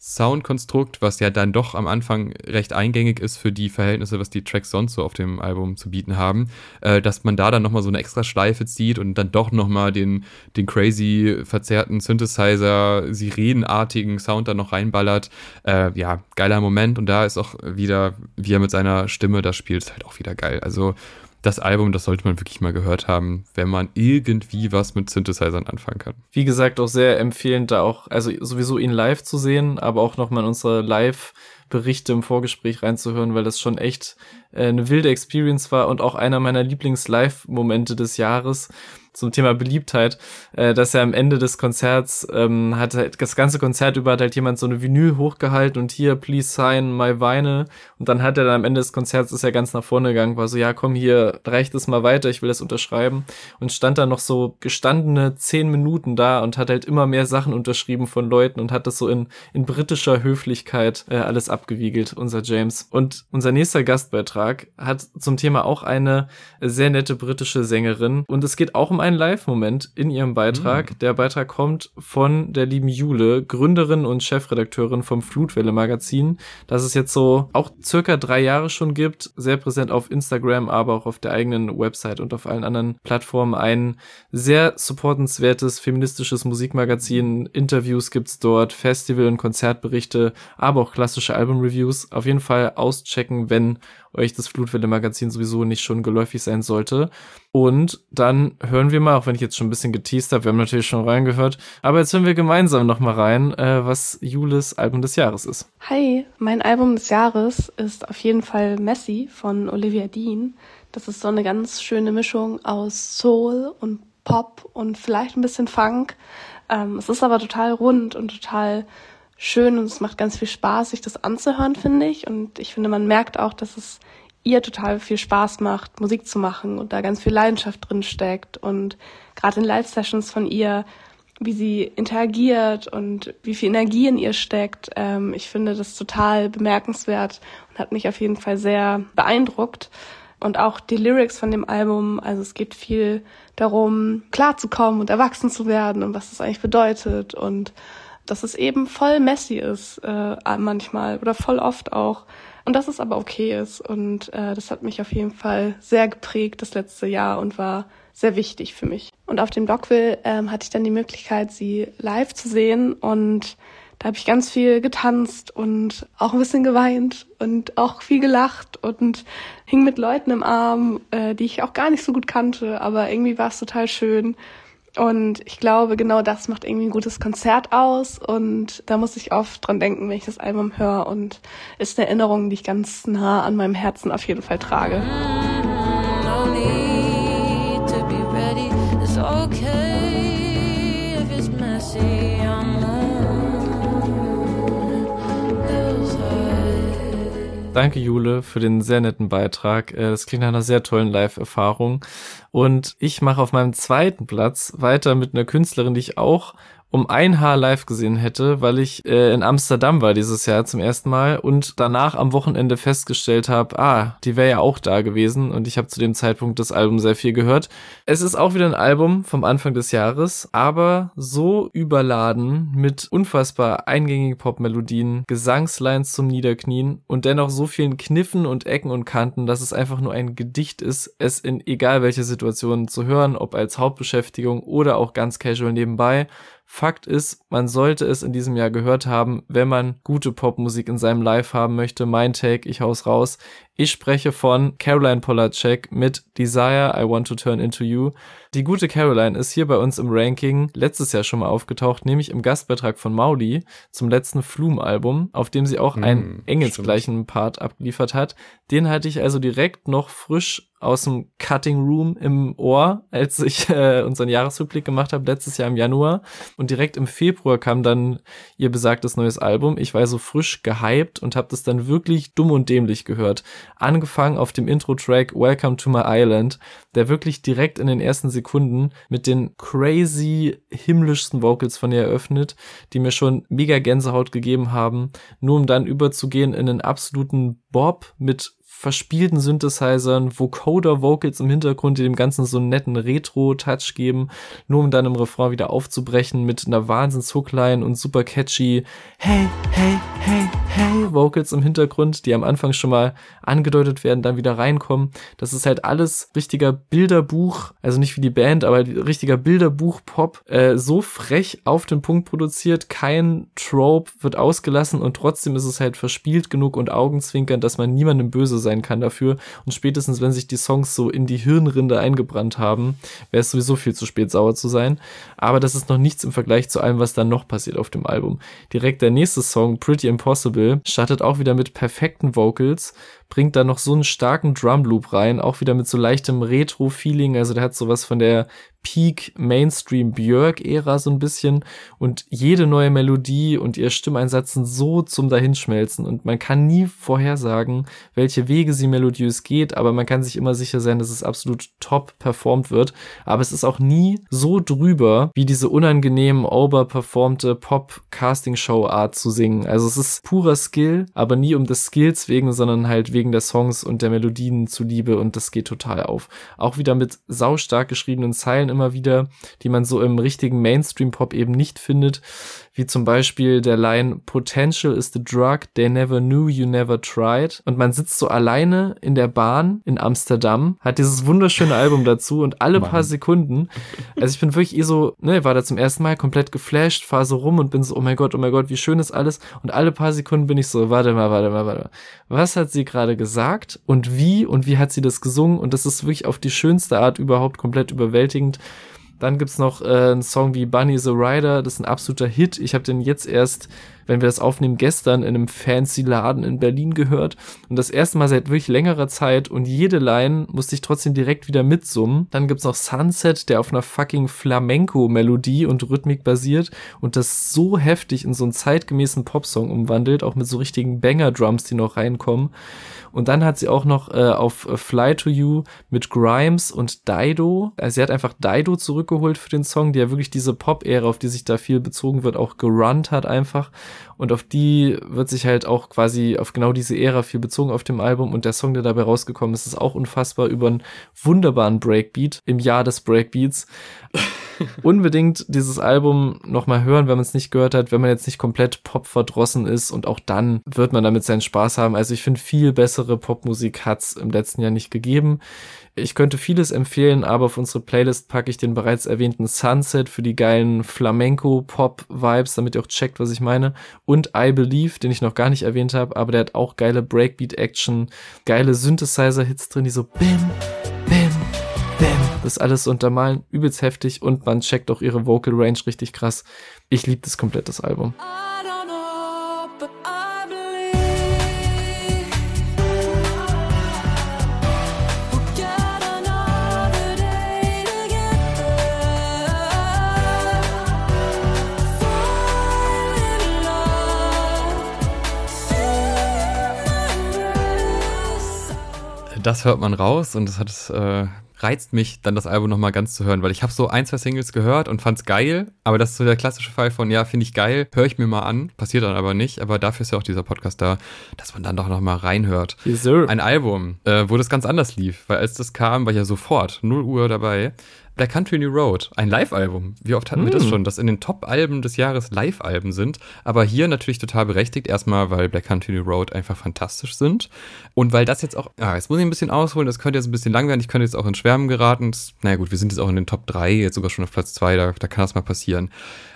Soundkonstrukt, was ja dann doch am Anfang recht eingängig ist für die Verhältnisse, was die Tracks sonst so auf dem Album zu bieten haben, äh, dass man da dann nochmal so eine extra Schleife zieht und dann doch nochmal den, den crazy verzerrten Synthesizer, sirenenartigen Sound dann noch reinballert. Äh, ja, geiler Moment und da ist auch wieder, wie er mit seiner Stimme das spielt, ist halt auch wieder geil. Also das Album, das sollte man wirklich mal gehört haben, wenn man irgendwie was mit Synthesizern anfangen kann. Wie gesagt, auch sehr empfehlend, da auch, also sowieso ihn live zu sehen, aber auch nochmal in unsere Live-Berichte im Vorgespräch reinzuhören, weil das schon echt äh, eine wilde Experience war und auch einer meiner Lieblings-Live-Momente des Jahres zum Thema Beliebtheit, äh, dass er am Ende des Konzerts ähm, hat halt das ganze Konzert über hat halt jemand so eine Vinyl hochgehalten und hier please sign my Vinyl und dann hat er dann am Ende des Konzerts ist er ganz nach vorne gegangen, war so ja komm hier reicht es mal weiter, ich will das unterschreiben. Und stand dann noch so gestandene zehn Minuten da und hat halt immer mehr Sachen unterschrieben von Leuten und hat das so in in britischer Höflichkeit äh, alles abgewiegelt, unser James. Und unser nächster Gastbeitrag hat zum Thema auch eine sehr nette britische Sängerin. Und es geht auch um einen Live-Moment in ihrem Beitrag. Der Beitrag kommt von der lieben Jule, Gründerin und Chefredakteurin vom Flutwelle Magazin, das es jetzt so auch circa drei Jahre schon gibt, sehr präsent auf Instagram, aber auch auf der eigenen Website und auf allen anderen Plattformen. Ein sehr supportenswertes feministisches Musikmagazin. Interviews gibt's dort, Festival- und Konzertberichte, aber auch klassische Album-Reviews. Auf jeden Fall auschecken, wenn euch das Flutwelle Magazin sowieso nicht schon geläufig sein sollte. Und dann hören wir mal, auch wenn ich jetzt schon ein bisschen geteased habe, wir haben natürlich schon reingehört, aber jetzt hören wir gemeinsam noch mal rein, äh, was Jules Album des Jahres ist. Hi, mein Album des Jahres ist auf jeden Fall Messi von Olivia Dean. Das ist so eine ganz schöne Mischung aus Soul und Pop und vielleicht ein bisschen Funk. Ähm, es ist aber total rund und total schön und es macht ganz viel Spaß, sich das anzuhören, finde ich. Und ich finde, man merkt auch, dass es ihr total viel Spaß macht, Musik zu machen und da ganz viel Leidenschaft drin steckt. Und gerade in Live-Sessions von ihr, wie sie interagiert und wie viel Energie in ihr steckt, ähm, ich finde das total bemerkenswert und hat mich auf jeden Fall sehr beeindruckt. Und auch die Lyrics von dem Album, also es geht viel darum, klarzukommen und erwachsen zu werden und was das eigentlich bedeutet und dass es eben voll messy ist äh, manchmal oder voll oft auch und dass es aber okay ist und äh, das hat mich auf jeden Fall sehr geprägt das letzte Jahr und war sehr wichtig für mich. Und auf dem Dockville ähm, hatte ich dann die Möglichkeit, sie live zu sehen und da habe ich ganz viel getanzt und auch ein bisschen geweint und auch viel gelacht und hing mit Leuten im Arm, äh, die ich auch gar nicht so gut kannte, aber irgendwie war es total schön. Und ich glaube, genau das macht irgendwie ein gutes Konzert aus. Und da muss ich oft dran denken, wenn ich das Album höre. Und ist eine Erinnerung, die ich ganz nah an meinem Herzen auf jeden Fall trage. No need to Danke, Jule, für den sehr netten Beitrag. Äh, Das klingt nach einer sehr tollen Live-Erfahrung. Und ich mache auf meinem zweiten Platz weiter mit einer Künstlerin, die ich auch um ein Haar live gesehen hätte, weil ich äh, in Amsterdam war dieses Jahr zum ersten Mal und danach am Wochenende festgestellt habe, ah, die wäre ja auch da gewesen und ich habe zu dem Zeitpunkt das Album sehr viel gehört. Es ist auch wieder ein Album vom Anfang des Jahres, aber so überladen mit unfassbar eingängigen Popmelodien, Gesangslines zum Niederknien und dennoch so vielen Kniffen und Ecken und Kanten, dass es einfach nur ein Gedicht ist, es in egal welche Situation zu hören, ob als Hauptbeschäftigung oder auch ganz casual nebenbei. Fakt ist, man sollte es in diesem Jahr gehört haben, wenn man gute Popmusik in seinem Live haben möchte. Mein Take, ich hau's raus. Ich spreche von Caroline Polacek mit Desire, I Want to Turn Into You. Die gute Caroline ist hier bei uns im Ranking letztes Jahr schon mal aufgetaucht, nämlich im Gastbeitrag von Mauli zum letzten Flume-Album, auf dem sie auch einen Mm, engelsgleichen Part abgeliefert hat. Den hatte ich also direkt noch frisch aus dem Cutting Room im Ohr, als ich (laughs) äh, unseren Jahresrückblick gemacht habe, letztes Jahr im Januar. Und direkt im Februar kam dann ihr besagtes neues Album. Ich war so frisch gehypt und habe das dann wirklich dumm und dämlich gehört. Angefangen auf dem Intro-Track Welcome to My Island, der wirklich direkt in den ersten Sekunden mit den crazy himmlischsten Vocals von ihr eröffnet, die mir schon mega Gänsehaut gegeben haben, nur um dann überzugehen in einen absoluten Bob mit verspielten Synthesizern, Vocoder-Vocals im Hintergrund, die dem Ganzen so einen netten Retro-Touch geben, nur um dann im Refrain wieder aufzubrechen mit einer Wahnsinns-Hookline und super catchy Hey, hey, hey, hey Vocals im Hintergrund, die am Anfang schon mal angedeutet werden, dann wieder reinkommen. Das ist halt alles richtiger Bilderbuch, also nicht wie die Band, aber richtiger Bilderbuch-Pop, äh, so frech auf den Punkt produziert, kein Trope wird ausgelassen und trotzdem ist es halt verspielt genug und augenzwinkernd, dass man niemandem böse sein kann dafür. Und spätestens, wenn sich die Songs so in die Hirnrinde eingebrannt haben, wäre es sowieso viel zu spät sauer zu sein. Aber das ist noch nichts im Vergleich zu allem, was dann noch passiert auf dem Album. Direkt der nächste Song, Pretty Impossible, startet auch wieder mit perfekten Vocals, bringt da noch so einen starken Drumloop rein, auch wieder mit so leichtem Retro-Feeling. Also der hat sowas von der Peak Mainstream Björk-Ära so ein bisschen und jede neue Melodie und ihr Stimmeinsatz sind so zum Dahinschmelzen und man kann nie vorhersagen, welche Wege sie melodiös geht, aber man kann sich immer sicher sein, dass es absolut top performt wird. Aber es ist auch nie so drüber, wie diese unangenehm overperformte Pop-Casting-Show-Art zu singen. Also es ist purer Skill, aber nie um des Skills wegen, sondern halt wegen der Songs und der Melodien zuliebe und das geht total auf. Auch wieder mit saustark geschriebenen Zeilen immer wieder, die man so im richtigen Mainstream-Pop eben nicht findet, wie zum Beispiel der Line Potential is the drug they never knew you never tried. Und man sitzt so alleine in der Bahn in Amsterdam, hat dieses wunderschöne Album dazu und alle paar Sekunden, also ich bin wirklich eh so, ne, war da zum ersten Mal komplett geflasht, fahr so rum und bin so, oh mein Gott, oh mein Gott, wie schön ist alles. Und alle paar Sekunden bin ich so, warte mal, warte mal, warte mal, was hat sie gerade gesagt und wie und wie hat sie das gesungen? Und das ist wirklich auf die schönste Art überhaupt komplett überwältigend. Dann gibt's noch äh, einen Song wie Bunny the Rider, das ist ein absoluter Hit. Ich habe den jetzt erst, wenn wir das aufnehmen, gestern in einem fancy Laden in Berlin gehört und das erste Mal seit wirklich längerer Zeit und jede Line musste ich trotzdem direkt wieder mitsummen. Dann gibt's noch Sunset, der auf einer fucking Flamenco-Melodie und Rhythmik basiert und das so heftig in so einen zeitgemäßen Popsong umwandelt, auch mit so richtigen Banger-Drums, die noch reinkommen. Und dann hat sie auch noch äh, auf Fly to You mit Grimes und Dido. Also sie hat einfach Dido zurückgeholt für den Song, die ja wirklich diese Pop-Ära, auf die sich da viel bezogen wird, auch gerunnt hat einfach. Und auf die wird sich halt auch quasi auf genau diese Ära viel bezogen auf dem Album. Und der Song, der dabei rausgekommen ist, ist auch unfassbar über einen wunderbaren Breakbeat im Jahr des Breakbeats. Unbedingt dieses Album nochmal hören, wenn man es nicht gehört hat, wenn man jetzt nicht komplett Pop verdrossen ist und auch dann wird man damit seinen Spaß haben. Also ich finde, viel bessere Popmusik hat's im letzten Jahr nicht gegeben. Ich könnte vieles empfehlen, aber auf unsere Playlist packe ich den bereits erwähnten Sunset für die geilen Flamenco-Pop-Vibes, damit ihr auch checkt, was ich meine. Und I Believe, den ich noch gar nicht erwähnt habe, aber der hat auch geile Breakbeat-Action, geile Synthesizer-Hits drin, die so bim. Das alles untermalen, übelst heftig und man checkt auch ihre Vocal Range richtig krass. Ich liebe das komplett, das Album. Das hört man raus und das hat äh, reizt mich, dann das Album nochmal ganz zu hören, weil ich habe so ein, zwei Singles gehört und fand's geil, aber das ist so der klassische Fall von, ja, finde ich geil, höre ich mir mal an, passiert dann aber nicht, aber dafür ist ja auch dieser Podcast da, dass man dann doch nochmal reinhört. Yes. Ein Album, äh, wo das ganz anders lief, weil als das kam, war ich ja sofort 0 Uhr dabei. Black Country New Road, ein Live-Album. Wie oft hatten wir das Hm. schon, dass in den Top-Alben des Jahres Live-Alben sind? Aber hier natürlich total berechtigt. Erstmal, weil Black Country New Road einfach fantastisch sind. Und weil das jetzt auch, ah, jetzt muss ich ein bisschen ausholen, das könnte jetzt ein bisschen lang werden. Ich könnte jetzt auch in Schwärmen geraten. Das, naja gut, wir sind jetzt auch in den Top 3, jetzt sogar schon auf Platz 2, da, da kann das mal passieren.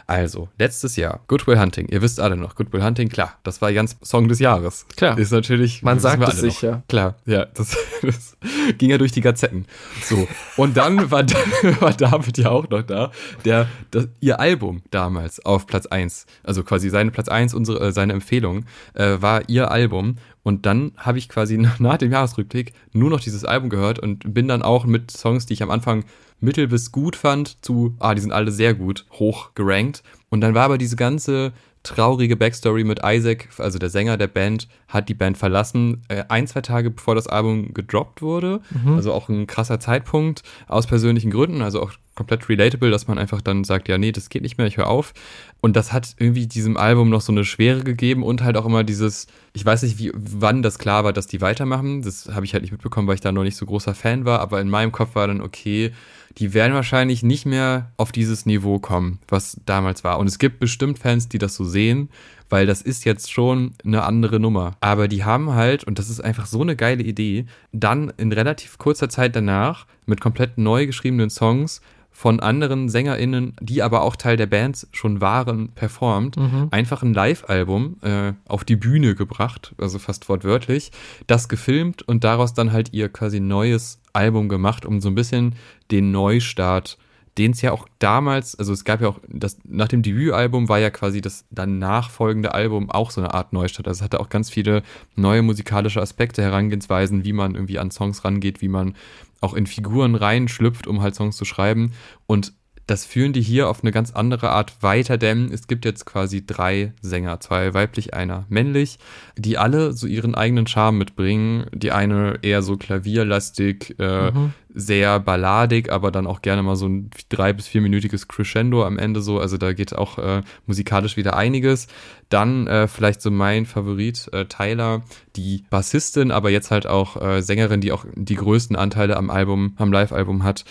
Also, letztes Jahr, Goodwill Hunting, ihr wisst alle noch, Goodwill Hunting, klar, das war Jans Song des Jahres. Klar. Ist natürlich. Man sagt es alle sich, noch. ja. Klar, ja, das, (laughs) das ging ja durch die Gazetten. So. Und dann (laughs) war, war David ja auch noch da, der, das, ihr Album damals auf Platz 1, also quasi seine Platz 1, unsere, äh, seine Empfehlung, äh, war ihr Album. Und dann habe ich quasi (laughs) nach dem Jahresrückblick nur noch dieses Album gehört und bin dann auch mit Songs, die ich am Anfang mittel bis gut fand, zu, ah, die sind alle sehr gut, hoch gerankt. Und dann war aber diese ganze traurige Backstory mit Isaac, also der Sänger der Band, hat die Band verlassen, äh, ein, zwei Tage bevor das Album gedroppt wurde. Also auch ein krasser Zeitpunkt aus persönlichen Gründen, also auch komplett relatable, dass man einfach dann sagt, ja, nee, das geht nicht mehr, ich höre auf. Und das hat irgendwie diesem Album noch so eine Schwere gegeben und halt auch immer dieses, ich weiß nicht, wie, wann das klar war, dass die weitermachen. Das habe ich halt nicht mitbekommen, weil ich da noch nicht so großer Fan war, aber in meinem Kopf war dann, okay, die werden wahrscheinlich nicht mehr auf dieses Niveau kommen, was damals war. Und es gibt bestimmt Fans, die das so sehen, weil das ist jetzt schon eine andere Nummer. Aber die haben halt, und das ist einfach so eine geile Idee, dann in relativ kurzer Zeit danach mit komplett neu geschriebenen Songs von anderen SängerInnen, die aber auch Teil der Bands schon waren, performt, einfach ein Live-Album äh, auf die Bühne gebracht, also fast wortwörtlich, das gefilmt und daraus dann halt ihr quasi neues Album gemacht, um so ein bisschen den Neustart den es ja auch damals, also es gab ja auch, das, nach dem Debütalbum war ja quasi das dann nachfolgende Album auch so eine Art Neustart. Also es hatte auch ganz viele neue musikalische Aspekte, Herangehensweisen, wie man irgendwie an Songs rangeht, wie man auch in Figuren reinschlüpft, um halt Songs zu schreiben. Und das führen die hier auf eine ganz andere Art weiter, denn es gibt jetzt quasi drei Sänger, zwei weiblich, einer männlich, die alle so ihren eigenen Charme mitbringen. Die eine eher so klavierlastig, äh, sehr balladig, aber dann auch gerne mal so ein drei- bis vierminütiges Crescendo am Ende so. Also da geht auch äh, musikalisch wieder einiges. Dann äh, vielleicht so mein Favorit, äh, Tyler, die Bassistin, aber jetzt halt auch äh, Sängerin, die auch die größten Anteile am Album, am Live-Album hat.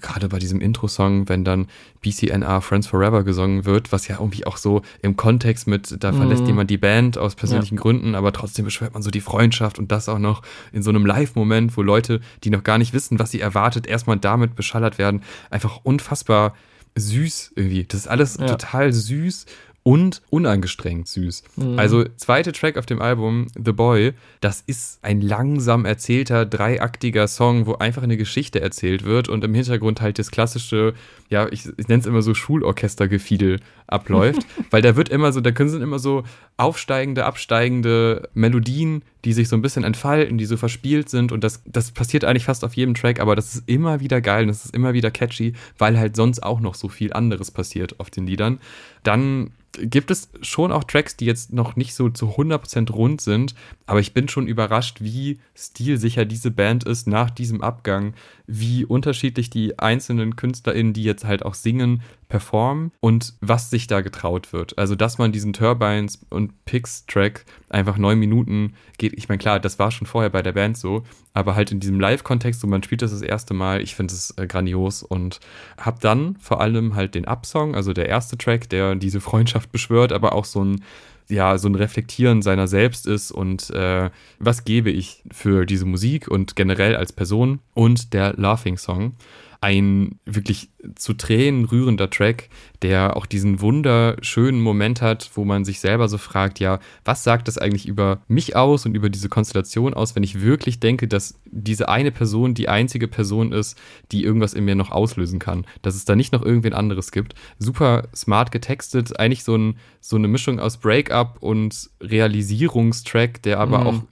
Gerade bei diesem Intro-Song, wenn dann BCNR Friends Forever gesungen wird, was ja irgendwie auch so im Kontext mit, da verlässt jemand die Band aus persönlichen Gründen, aber trotzdem beschwört man so die Freundschaft und das auch noch in so einem Live-Moment, wo Leute, die noch gar nicht wissen, was sie erwartet, erstmal damit beschallert werden. Einfach unfassbar süß irgendwie. Das ist alles Ja. total süß und unangestrengt süß. Also zweite Track auf dem Album, The Boy, das ist ein langsam erzählter, dreiaktiger Song, wo einfach eine Geschichte erzählt wird und im Hintergrund halt das klassische, ja, ich, ich nenne es immer so Schulorchestergefiedel abläuft, (laughs) weil da wird immer so, da können sind immer so aufsteigende, absteigende Melodien, die sich so ein bisschen entfalten, die so verspielt sind und das, das passiert eigentlich fast auf jedem Track, aber das ist immer wieder geil und das ist immer wieder catchy, weil halt sonst auch noch so viel anderes passiert auf den Liedern. Dann gibt es schon auch Tracks, die jetzt noch nicht so zu 100% rund sind, aber ich bin schon überrascht, wie stilsicher diese Band ist nach diesem Abgang, wie unterschiedlich die einzelnen KünstlerInnen, die jetzt halt auch singen, performen und was sich da getraut wird. Also, dass man diesen Turbines und Pix Track einfach neun Minuten geht. Ich meine, klar, das war schon vorher bei der Band so, aber halt in diesem Live-Kontext, wo man spielt das das erste Mal, ich finde es äh, grandios und hab dann vor allem halt den Up-Song, also der erste Track, der diese Freundschaft beschwört, aber auch so ein ja, so ein Reflektieren seiner selbst ist und äh, was gebe ich für diese Musik und generell als Person und der Laughing Song. Ein wirklich zu Tränen rührender Track, der auch diesen wunderschönen Moment hat, wo man sich selber so fragt, ja, was sagt das eigentlich über mich aus und über diese Konstellation aus, wenn ich wirklich denke, dass diese eine Person die einzige Person ist, die irgendwas in mir noch auslösen kann, dass es da nicht noch irgendwen anderes gibt. Super smart getextet, eigentlich so, ein, so eine Mischung aus Breakup und Realisierungstrack, der aber Mhm. auch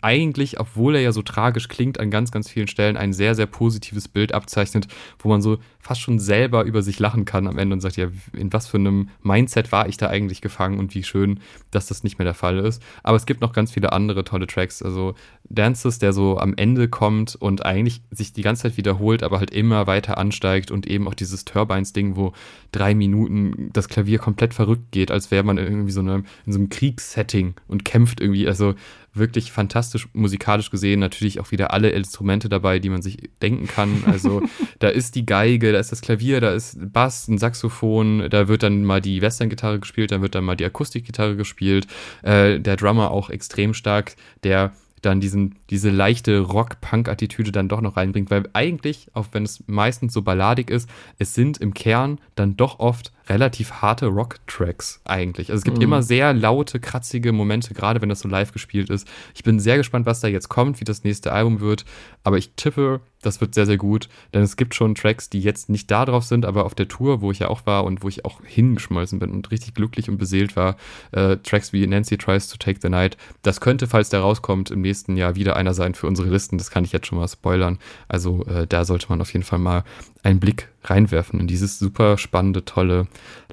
eigentlich, obwohl er ja so tragisch klingt, an ganz, ganz vielen Stellen ein sehr, sehr positives Bild abzeichnet, wo man so fast schon selber über sich lachen kann am Ende und sagt, ja, in was für einem Mindset war ich da eigentlich gefangen und wie schön, dass das nicht mehr der Fall ist. Aber es gibt noch ganz viele andere tolle Tracks. Also Dances, der so am Ende kommt und eigentlich sich die ganze Zeit wiederholt, aber halt immer weiter ansteigt und eben auch dieses Turbines-Ding, wo drei Minuten das Klavier komplett verrückt geht, als wäre man irgendwie so eine, in so einem Kriegssetting und kämpft irgendwie. Also wirklich fantastisch musikalisch gesehen. Natürlich auch wieder alle Instrumente dabei, die man sich denken kann. Also (laughs) da ist die Geige, da ist das Klavier, da ist Bass, ein Saxophon, da wird dann mal die Western-Gitarre gespielt, dann wird dann mal die Akustikgitarre gespielt. Äh, der Drummer auch extrem stark, der dann diesen, diese leichte Rock-Punk-Attitüde dann doch noch reinbringt, weil eigentlich, auch wenn es meistens so balladig ist, es sind im Kern dann doch oft relativ harte Rock-Tracks eigentlich. Also es gibt Mhm. immer sehr laute, kratzige Momente, gerade wenn das so live gespielt ist. Ich bin sehr gespannt, was da jetzt kommt, wie das nächste Album wird. Aber ich tippe, das wird sehr, sehr gut. Denn es gibt schon Tracks, die jetzt nicht da drauf sind, aber auf der Tour, wo ich ja auch war und wo ich auch hingeschmolzen bin und richtig glücklich und beseelt war, äh, Tracks wie Nancy Tries to Take the Night, das könnte, falls der rauskommt, im nächsten Jahr wieder einer sein für unsere Listen. Das kann ich jetzt schon mal spoilern. Also äh, da sollte man auf jeden Fall mal einen Blick reinwerfen in dieses super spannende, tolle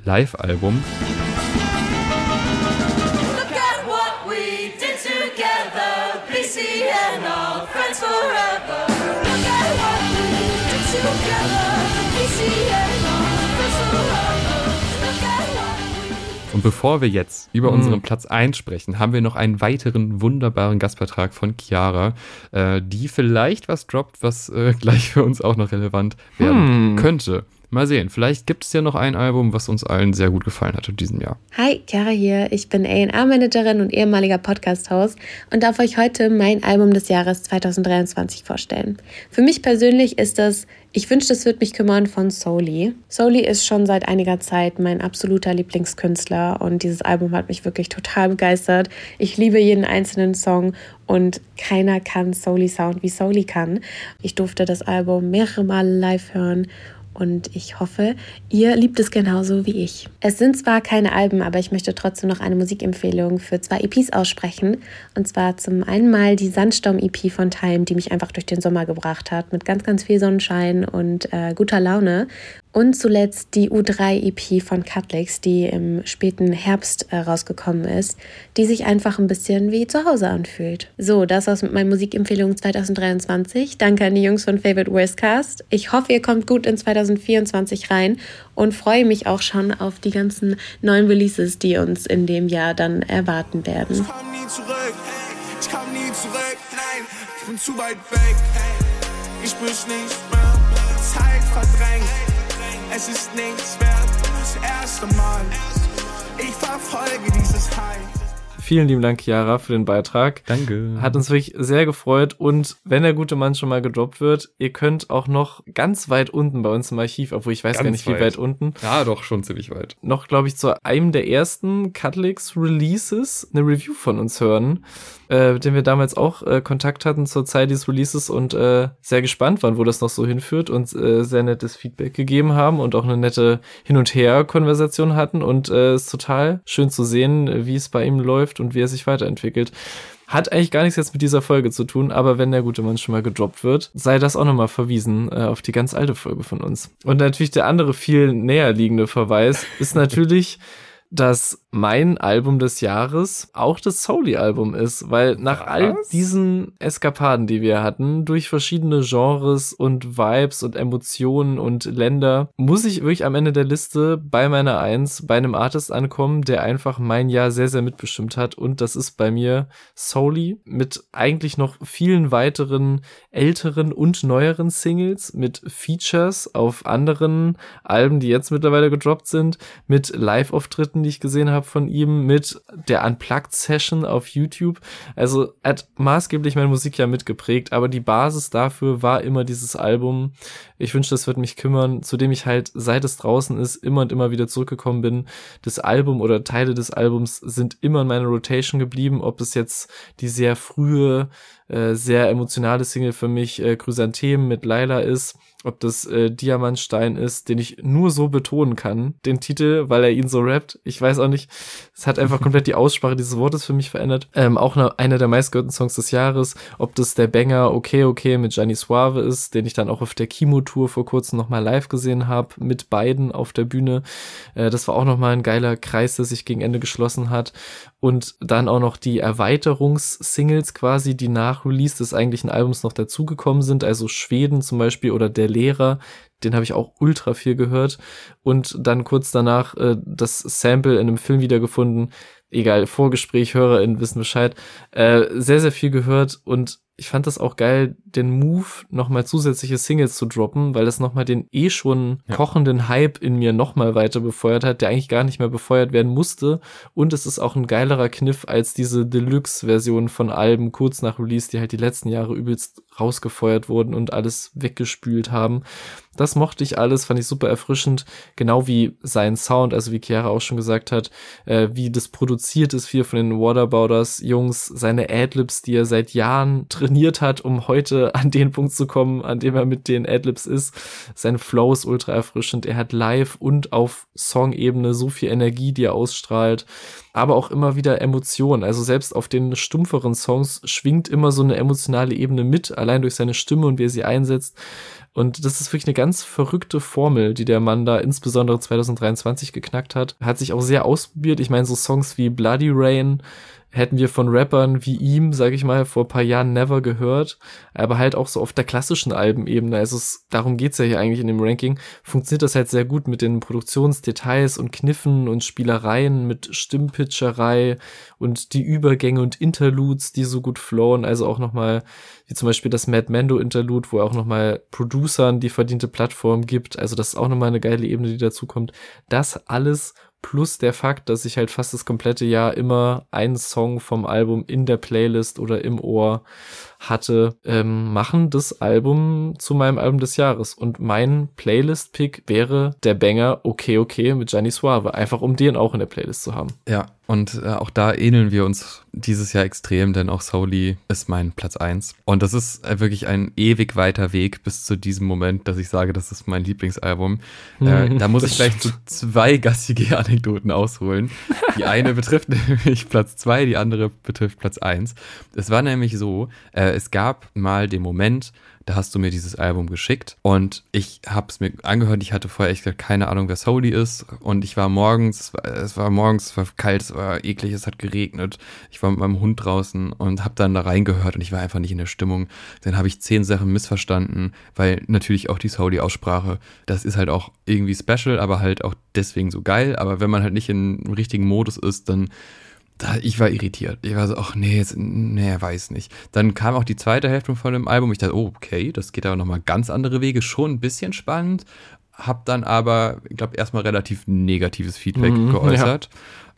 Live-Album. Und bevor wir jetzt über Mhm. unseren Platz 1 sprechen, haben wir noch einen weiteren wunderbaren Gastbeitrag von Chiara, äh, die vielleicht was droppt, was äh, (laughs) gleich für uns auch noch relevant werden Hm. könnte. Mal sehen, vielleicht gibt es ja noch ein Album, was uns allen sehr gut gefallen hat in diesem Jahr. Hi, Chiara hier. Ich bin A&R-Managerin und ehemaliger Podcast-Host und darf euch heute mein Album des Jahres 2023 vorstellen. Für mich persönlich ist das Ich wünschte, es wird mich kümmern von Soli. Soli ist schon seit einiger Zeit mein absoluter Lieblingskünstler und dieses Album hat mich wirklich total begeistert. Ich liebe jeden einzelnen Song und keiner kann Soli Sound wie Soli kann. Ich durfte das Album mehrere Male live hören und ich hoffe, ihr liebt es genauso wie ich. Es sind zwar keine Alben, aber ich möchte trotzdem noch eine Musikempfehlung für zwei EPs aussprechen. Und zwar zum einen mal die Sandsturm-EP von Time, die mich einfach durch den Sommer gebracht hat, mit ganz, ganz viel Sonnenschein und äh, guter Laune. Und zuletzt die U3-EP von Cutlix, die im späten Herbst äh, rausgekommen ist, die sich einfach ein bisschen wie zu Hause anfühlt. So, das war's mit meinen Musikempfehlungen 2023. Danke an die Jungs von Favorite Worstcast. Ich hoffe, ihr kommt gut in 2024 rein und freue mich auch schon auf die ganzen neuen Releases, die uns in dem Jahr dann erwarten werden. Ich komm nie zurück, ich komm nie zurück, nein, ich bin zu weit weg. Ich spür's nicht mehr, Zeit verdrängt, es ist nichts wert, das erste Mal. Ich verfolge dieses High. Vielen lieben Dank, Chiara, für den Beitrag. Danke. Hat uns wirklich sehr gefreut. Und wenn der gute Mann schon mal gedroppt wird, ihr könnt auch noch ganz weit unten bei uns im Archiv, obwohl ich weiß Ganz gar nicht, wie weit. weit unten, Ja, doch, schon ziemlich weit. noch, glaube ich, zu einem der ersten Cutlix Releases eine Review von uns hören, äh, mit dem wir damals auch äh, Kontakt hatten zur Zeit dieses Releases und äh, sehr gespannt waren, wo das noch so hinführt und äh, sehr nettes Feedback gegeben haben und auch eine nette Hin- und Her-Konversation hatten und äh, ist total schön zu sehen, äh, wie es bei ihm läuft und wie er sich weiterentwickelt. Hat eigentlich gar nichts jetzt mit dieser Folge zu tun, aber wenn der gute Mann schon mal gedroppt wird, sei das auch nochmal verwiesen äh, auf die ganz alte Folge von uns. Und natürlich der andere viel näher liegende Verweis ist natürlich, dass mein Album des Jahres auch das Soli-Album ist, weil nach all diesen Eskapaden, die wir hatten, durch verschiedene Genres und Vibes und Emotionen und Länder, muss ich wirklich am Ende der Liste bei meiner Eins bei einem Artist ankommen, der einfach mein Jahr sehr, sehr mitbestimmt hat. Und das ist bei mir Soli mit eigentlich noch vielen weiteren älteren und neueren Singles, mit Features auf anderen Alben, die jetzt mittlerweile gedroppt sind, mit Live-Auftritten, die ich gesehen habe von ihm, mit der Unplugged-Session auf YouTube. Also er hat maßgeblich meine Musik ja mitgeprägt, aber die Basis dafür war immer dieses Album. Ich wünschte, das wird mich kümmern, zu dem ich halt, seit es draußen ist, immer und immer wieder zurückgekommen bin. Das Album oder Teile des Albums sind immer in meiner Rotation geblieben, ob es jetzt die sehr frühe, äh, sehr emotionale Single für mich, äh, Chrysanthemen mit Laila ist, ob das äh, Diamantstein ist, den ich nur so betonen kann, den Titel, weil er ihn so rappt. Ich weiß auch nicht, es hat einfach (laughs) komplett die Aussprache dieses Wortes für mich verändert. Ähm, auch eine, einer der meistgehörten Songs des Jahres, ob das der Banger Okay Okay mit Gianni Suave ist, den ich dann auch auf der Chemo-Tour vor kurzem nochmal live gesehen habe, mit beiden auf der Bühne. Äh, das war auch nochmal ein geiler Kreis, der sich gegen Ende geschlossen hat. Und dann auch noch die Erweiterungs-Singles quasi, die nach Release des eigentlichen Albums noch dazugekommen sind, also Schweden zum Beispiel oder Der Lehrer, den habe ich auch ultra viel gehört. Und dann kurz danach äh, das Sample in einem Film wiedergefunden. Egal, Vorgespräch, HörerInnen wissen Bescheid. Äh, sehr, sehr viel gehört und ich fand das auch geil, den Move, nochmal zusätzliche Singles zu droppen, weil das nochmal den eh schon Ja. kochenden Hype in mir nochmal weiter befeuert hat, der eigentlich gar nicht mehr befeuert werden musste. Und es ist auch ein geilerer Kniff als diese Deluxe-Version von Alben kurz nach Release, die halt die letzten Jahre übelst rausgefeuert wurden und alles weggespült haben. Das mochte ich alles, fand ich super erfrischend, genau wie sein Sound, also wie Chiara auch schon gesagt hat, äh, wie das produziert ist hier von den Waterboarders Jungs, seine Adlibs, die er seit Jahren trainiert hat, um heute an den Punkt zu kommen, an dem er mit den Adlibs ist. Sein Flow ist ultra erfrischend. Er hat live und auf Song-Ebene so viel Energie, die er ausstrahlt, aber auch immer wieder Emotionen. Also selbst auf den stumpferen Songs schwingt immer so eine emotionale Ebene mit, allein durch seine Stimme und wie er sie einsetzt. Und das ist wirklich eine ganz verrückte Formel, die der Mann da insbesondere 2023 geknackt hat. Hat sich auch sehr ausprobiert. Ich meine, so Songs wie Bloody Rain hätten wir von Rappern wie ihm, sage ich mal, vor paar Jahren never gehört. Aber halt auch so auf der klassischen Albenebene. Also es, darum geht's ja hier eigentlich in dem Ranking. Funktioniert das halt sehr gut mit den Produktionsdetails und Kniffen und Spielereien, mit Stimmpitcherei und die Übergänge und Interludes, die so gut flowen. Also auch nochmal, wie zum Beispiel das Mad Mando Interlude, wo er auch nochmal Producern die verdiente Plattform gibt. Also das ist auch nochmal eine geile Ebene, die dazu kommt. Das alles plus der Fakt, dass ich halt fast das komplette Jahr immer einen Song vom Album in der Playlist oder im Ohr hatte, ähm, machen das Album zu meinem Album des Jahres. Und mein Playlist-Pick wäre der Banger Okay Okay mit Gianni Suave, einfach um den auch in der Playlist zu haben. Ja, und äh, auch da ähneln wir uns dieses Jahr extrem, denn auch Soli ist mein Platz eins Und das ist äh, wirklich ein ewig weiter Weg bis zu diesem Moment, dass ich sage, das ist mein Lieblingsalbum. Äh, (laughs) da muss ich vielleicht so zwei gassige Anekdoten ausholen. Die eine (laughs) betrifft (laughs) nämlich Platz zwei, die andere betrifft Platz eins Es war nämlich so, äh, es gab mal den Moment, da hast du mir dieses Album geschickt und ich habe es mir angehört. Ich hatte vorher echt keine Ahnung, wer Soli ist und ich war morgens, es war, es war morgens, es war kalt, es war eklig, es hat geregnet. Ich war mit meinem Hund draußen und habe dann da reingehört und ich war einfach nicht in der Stimmung. Dann habe ich zehn Sachen missverstanden, weil natürlich auch die Soli-Aussprache, das ist halt auch irgendwie special, aber halt auch deswegen so geil. Aber wenn man halt nicht im richtigen Modus ist, dann da, ich war irritiert. Ich war so, ach nee, jetzt, nee, weiß nicht. Dann kam auch die zweite Hälfte von dem Album. Ich dachte, oh, okay, das geht aber nochmal ganz andere Wege. Schon ein bisschen spannend. Hab dann aber, ich glaube, erstmal relativ negatives Feedback Mhm, geäußert.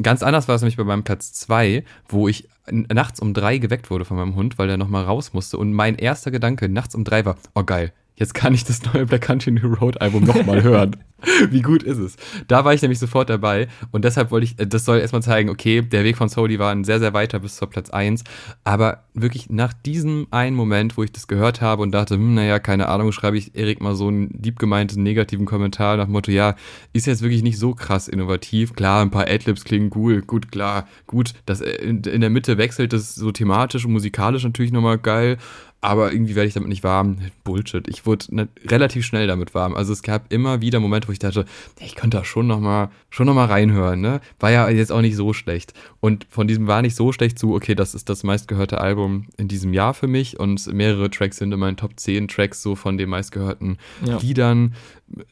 Ganz anders war es nämlich bei meinem Platz zwei, wo ich nachts um drei geweckt wurde von meinem Hund, weil der nochmal raus musste. Und mein erster Gedanke nachts um drei war, oh geil, jetzt kann ich das neue Black Country New Road Album nochmal hören. (laughs) Wie gut ist es? Da war ich nämlich sofort dabei und deshalb wollte ich, äh, das soll erstmal zeigen, okay, der Weg von Soli war ein sehr, sehr weiter bis zur Platz eins aber wirklich nach diesem einen Moment, wo ich das gehört habe und dachte, hm, naja, keine Ahnung, schreibe ich Erik mal so einen lieb gemeinten negativen Kommentar nach dem Motto, ja, ist jetzt wirklich nicht so krass innovativ. Klar, ein paar Adlibs klingen cool, gut, klar, gut, das äh, in, in der Mitte wechselt das so thematisch und musikalisch natürlich nochmal geil, aber irgendwie werde ich damit nicht warm. Bullshit. Ich wurde ne, relativ schnell damit warm. Also es gab immer wieder Momente, wo ich dachte, ich könnte da schon noch mal, schon noch mal reinhören. Ne? War ja jetzt auch nicht so schlecht. Und von diesem war nicht so schlecht zu, okay, das ist das meistgehörte Album in diesem Jahr für mich und mehrere Tracks sind in meinen Top 10 Tracks so von den meistgehörten Ja. Liedern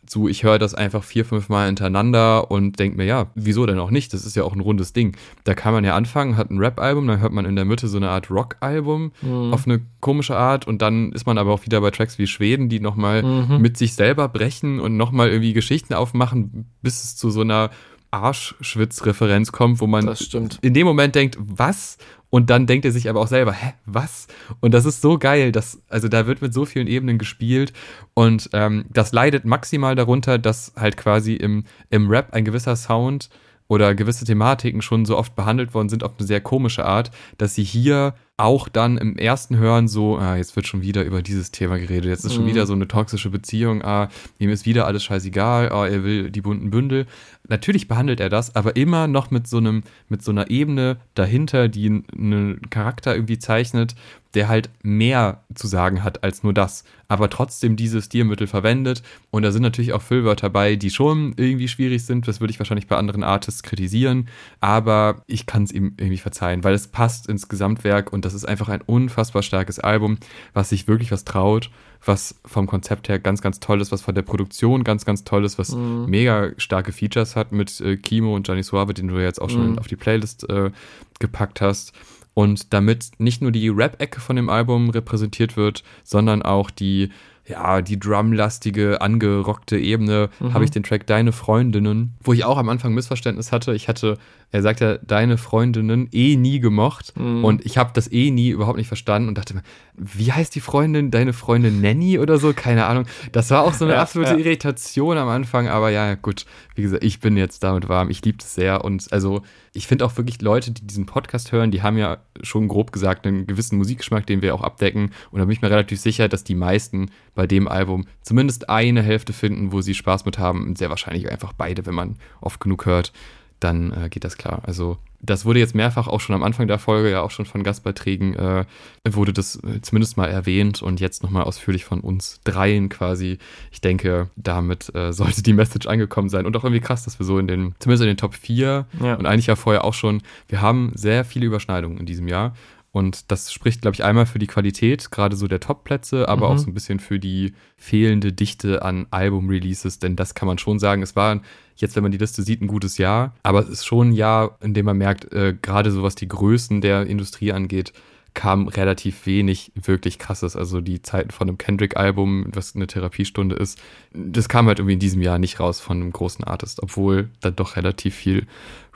zu, ich höre das einfach vier, fünf Mal hintereinander und denke mir, ja, wieso denn auch nicht? Das ist ja auch ein rundes Ding. Da kann man ja anfangen, hat ein Rap-Album, dann hört man in der Mitte so eine Art Rock-Album Mhm. auf eine komische Art und dann ist man aber auch wieder bei Tracks wie Schweden, die nochmal Mhm. mit sich selber brechen und nochmal irgendwie Geschichten aufmachen, bis es zu so einer Arschschwitz-Referenz kommt, wo man Das stimmt. in dem Moment denkt, was? Und dann denkt er sich aber auch selber, hä, was? Und das ist so geil, dass, also da wird mit so vielen Ebenen gespielt und ähm, das leidet maximal darunter, dass halt quasi im, im Rap ein gewisser Sound oder gewisse Thematiken schon so oft behandelt worden sind auf eine sehr komische Art, dass sie hier auch dann im ersten Hören so, ah, jetzt wird schon wieder über dieses Thema geredet, jetzt ist schon Mhm. wieder so eine toxische Beziehung, ah, ihm ist wieder alles scheißegal, ah, er will die bunten Bündel. Natürlich behandelt er das, aber immer noch mit so einem, mit so einer Ebene dahinter, die einen Charakter irgendwie zeichnet, der halt mehr zu sagen hat als nur das, aber trotzdem diese Stilmittel verwendet. Und da sind natürlich auch Füllwörter bei, die schon irgendwie schwierig sind. Das würde ich wahrscheinlich bei anderen Artists kritisieren, aber ich kann es ihm irgendwie verzeihen, weil es passt ins Gesamtwerk und das ist einfach ein unfassbar starkes Album, was sich wirklich was traut, was vom Konzept her ganz, ganz toll ist, was von der Produktion ganz, ganz toll ist, was Mhm. mega starke Features hat mit äh, Kimo und Gianni Suave, den du jetzt auch schon Mhm. auf die Playlist äh, gepackt hast. Und damit nicht nur die Rap-Ecke von dem Album repräsentiert wird, sondern auch die ja, die drumlastige, angerockte Ebene, Mhm. habe ich den Track Deine Freundinnen, wo ich auch am Anfang Missverständnis hatte. Ich hatte, er sagt ja, Deine Freundinnen eh nie gemocht Mhm. und ich habe das eh nie überhaupt nicht verstanden und dachte mir, wie heißt die Freundin? Deine Freundin Nanny oder so? Keine Ahnung. Das war auch so eine Ja, absolute ja. Irritation am Anfang, aber ja, gut. Wie gesagt, ich bin jetzt damit warm. Ich liebe es sehr und also ich finde auch wirklich Leute, die diesen Podcast hören, die haben ja schon grob gesagt einen gewissen Musikgeschmack, den wir auch abdecken und da bin ich mir relativ sicher, dass die meisten bei dem Album zumindest eine Hälfte finden, wo sie Spaß mit haben und sehr wahrscheinlich einfach beide, wenn man oft genug hört, dann äh, geht das klar. Also das wurde jetzt mehrfach auch schon am Anfang der Folge, ja auch schon von Gastbeiträgen, äh, wurde das äh, zumindest mal erwähnt und jetzt nochmal ausführlich von uns dreien quasi. Ich denke, damit äh, sollte die Message angekommen sein und auch irgendwie krass, dass wir so in den, zumindest in den Top 4 Ja. und eigentlich ja vorher auch schon, wir haben sehr viele Überschneidungen in diesem Jahr. Und das spricht, glaube ich, einmal für die Qualität, gerade so der Top-Plätze, aber Mhm. auch so ein bisschen für die fehlende Dichte an Album-Releases, denn das kann man schon sagen. Es war jetzt, wenn man die Liste sieht, ein gutes Jahr, aber es ist schon ein Jahr, in dem man merkt, äh, gerade so was die Größen der Industrie angeht, kam relativ wenig wirklich krasses. Also die Zeiten von einem Kendrick-Album, was eine Therapiestunde ist, das kam halt irgendwie in diesem Jahr nicht raus von einem großen Artist, obwohl dann doch relativ viel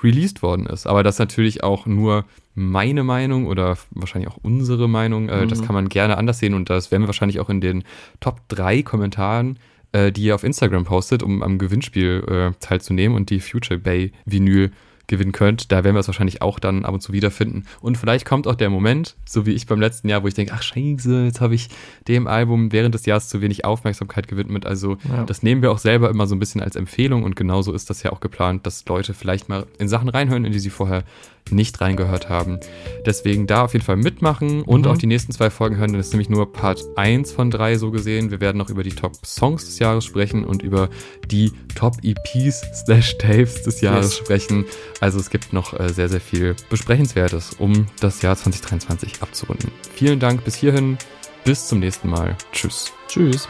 released worden ist. Aber das ist natürlich auch nur meine Meinung oder wahrscheinlich auch unsere Meinung. Äh, Das Mhm. kann man gerne anders sehen und das werden wir wahrscheinlich auch in den Top 3 Kommentaren, äh, die ihr auf Instagram postet, um am Gewinnspiel äh, teilzunehmen und die Future Bay Vinyl gewinnen könnt. Da werden wir es wahrscheinlich auch dann ab und zu wiederfinden. Und vielleicht kommt auch der Moment, so wie ich beim letzten Jahr, wo ich denke, ach scheiße, jetzt habe ich dem Album während des Jahres zu wenig Aufmerksamkeit gewidmet. Also Ja. das nehmen wir auch selber immer so ein bisschen als Empfehlung und genauso ist das ja auch geplant, dass Leute vielleicht mal in Sachen reinhören, in die sie vorher nicht reingehört haben. Deswegen da auf jeden Fall mitmachen und Mhm. auch die nächsten zwei Folgen hören, das ist nämlich nur Part 1 von 3 so gesehen. Wir werden noch über die Top Songs des Jahres sprechen und über die Top EPs slash Tapes des Jahres Yes. sprechen. Also es gibt noch äh, sehr, sehr viel Besprechenswertes, um das Jahr 2023 abzurunden. Vielen Dank bis hierhin. Bis zum nächsten Mal. Tschüss. Tschüss.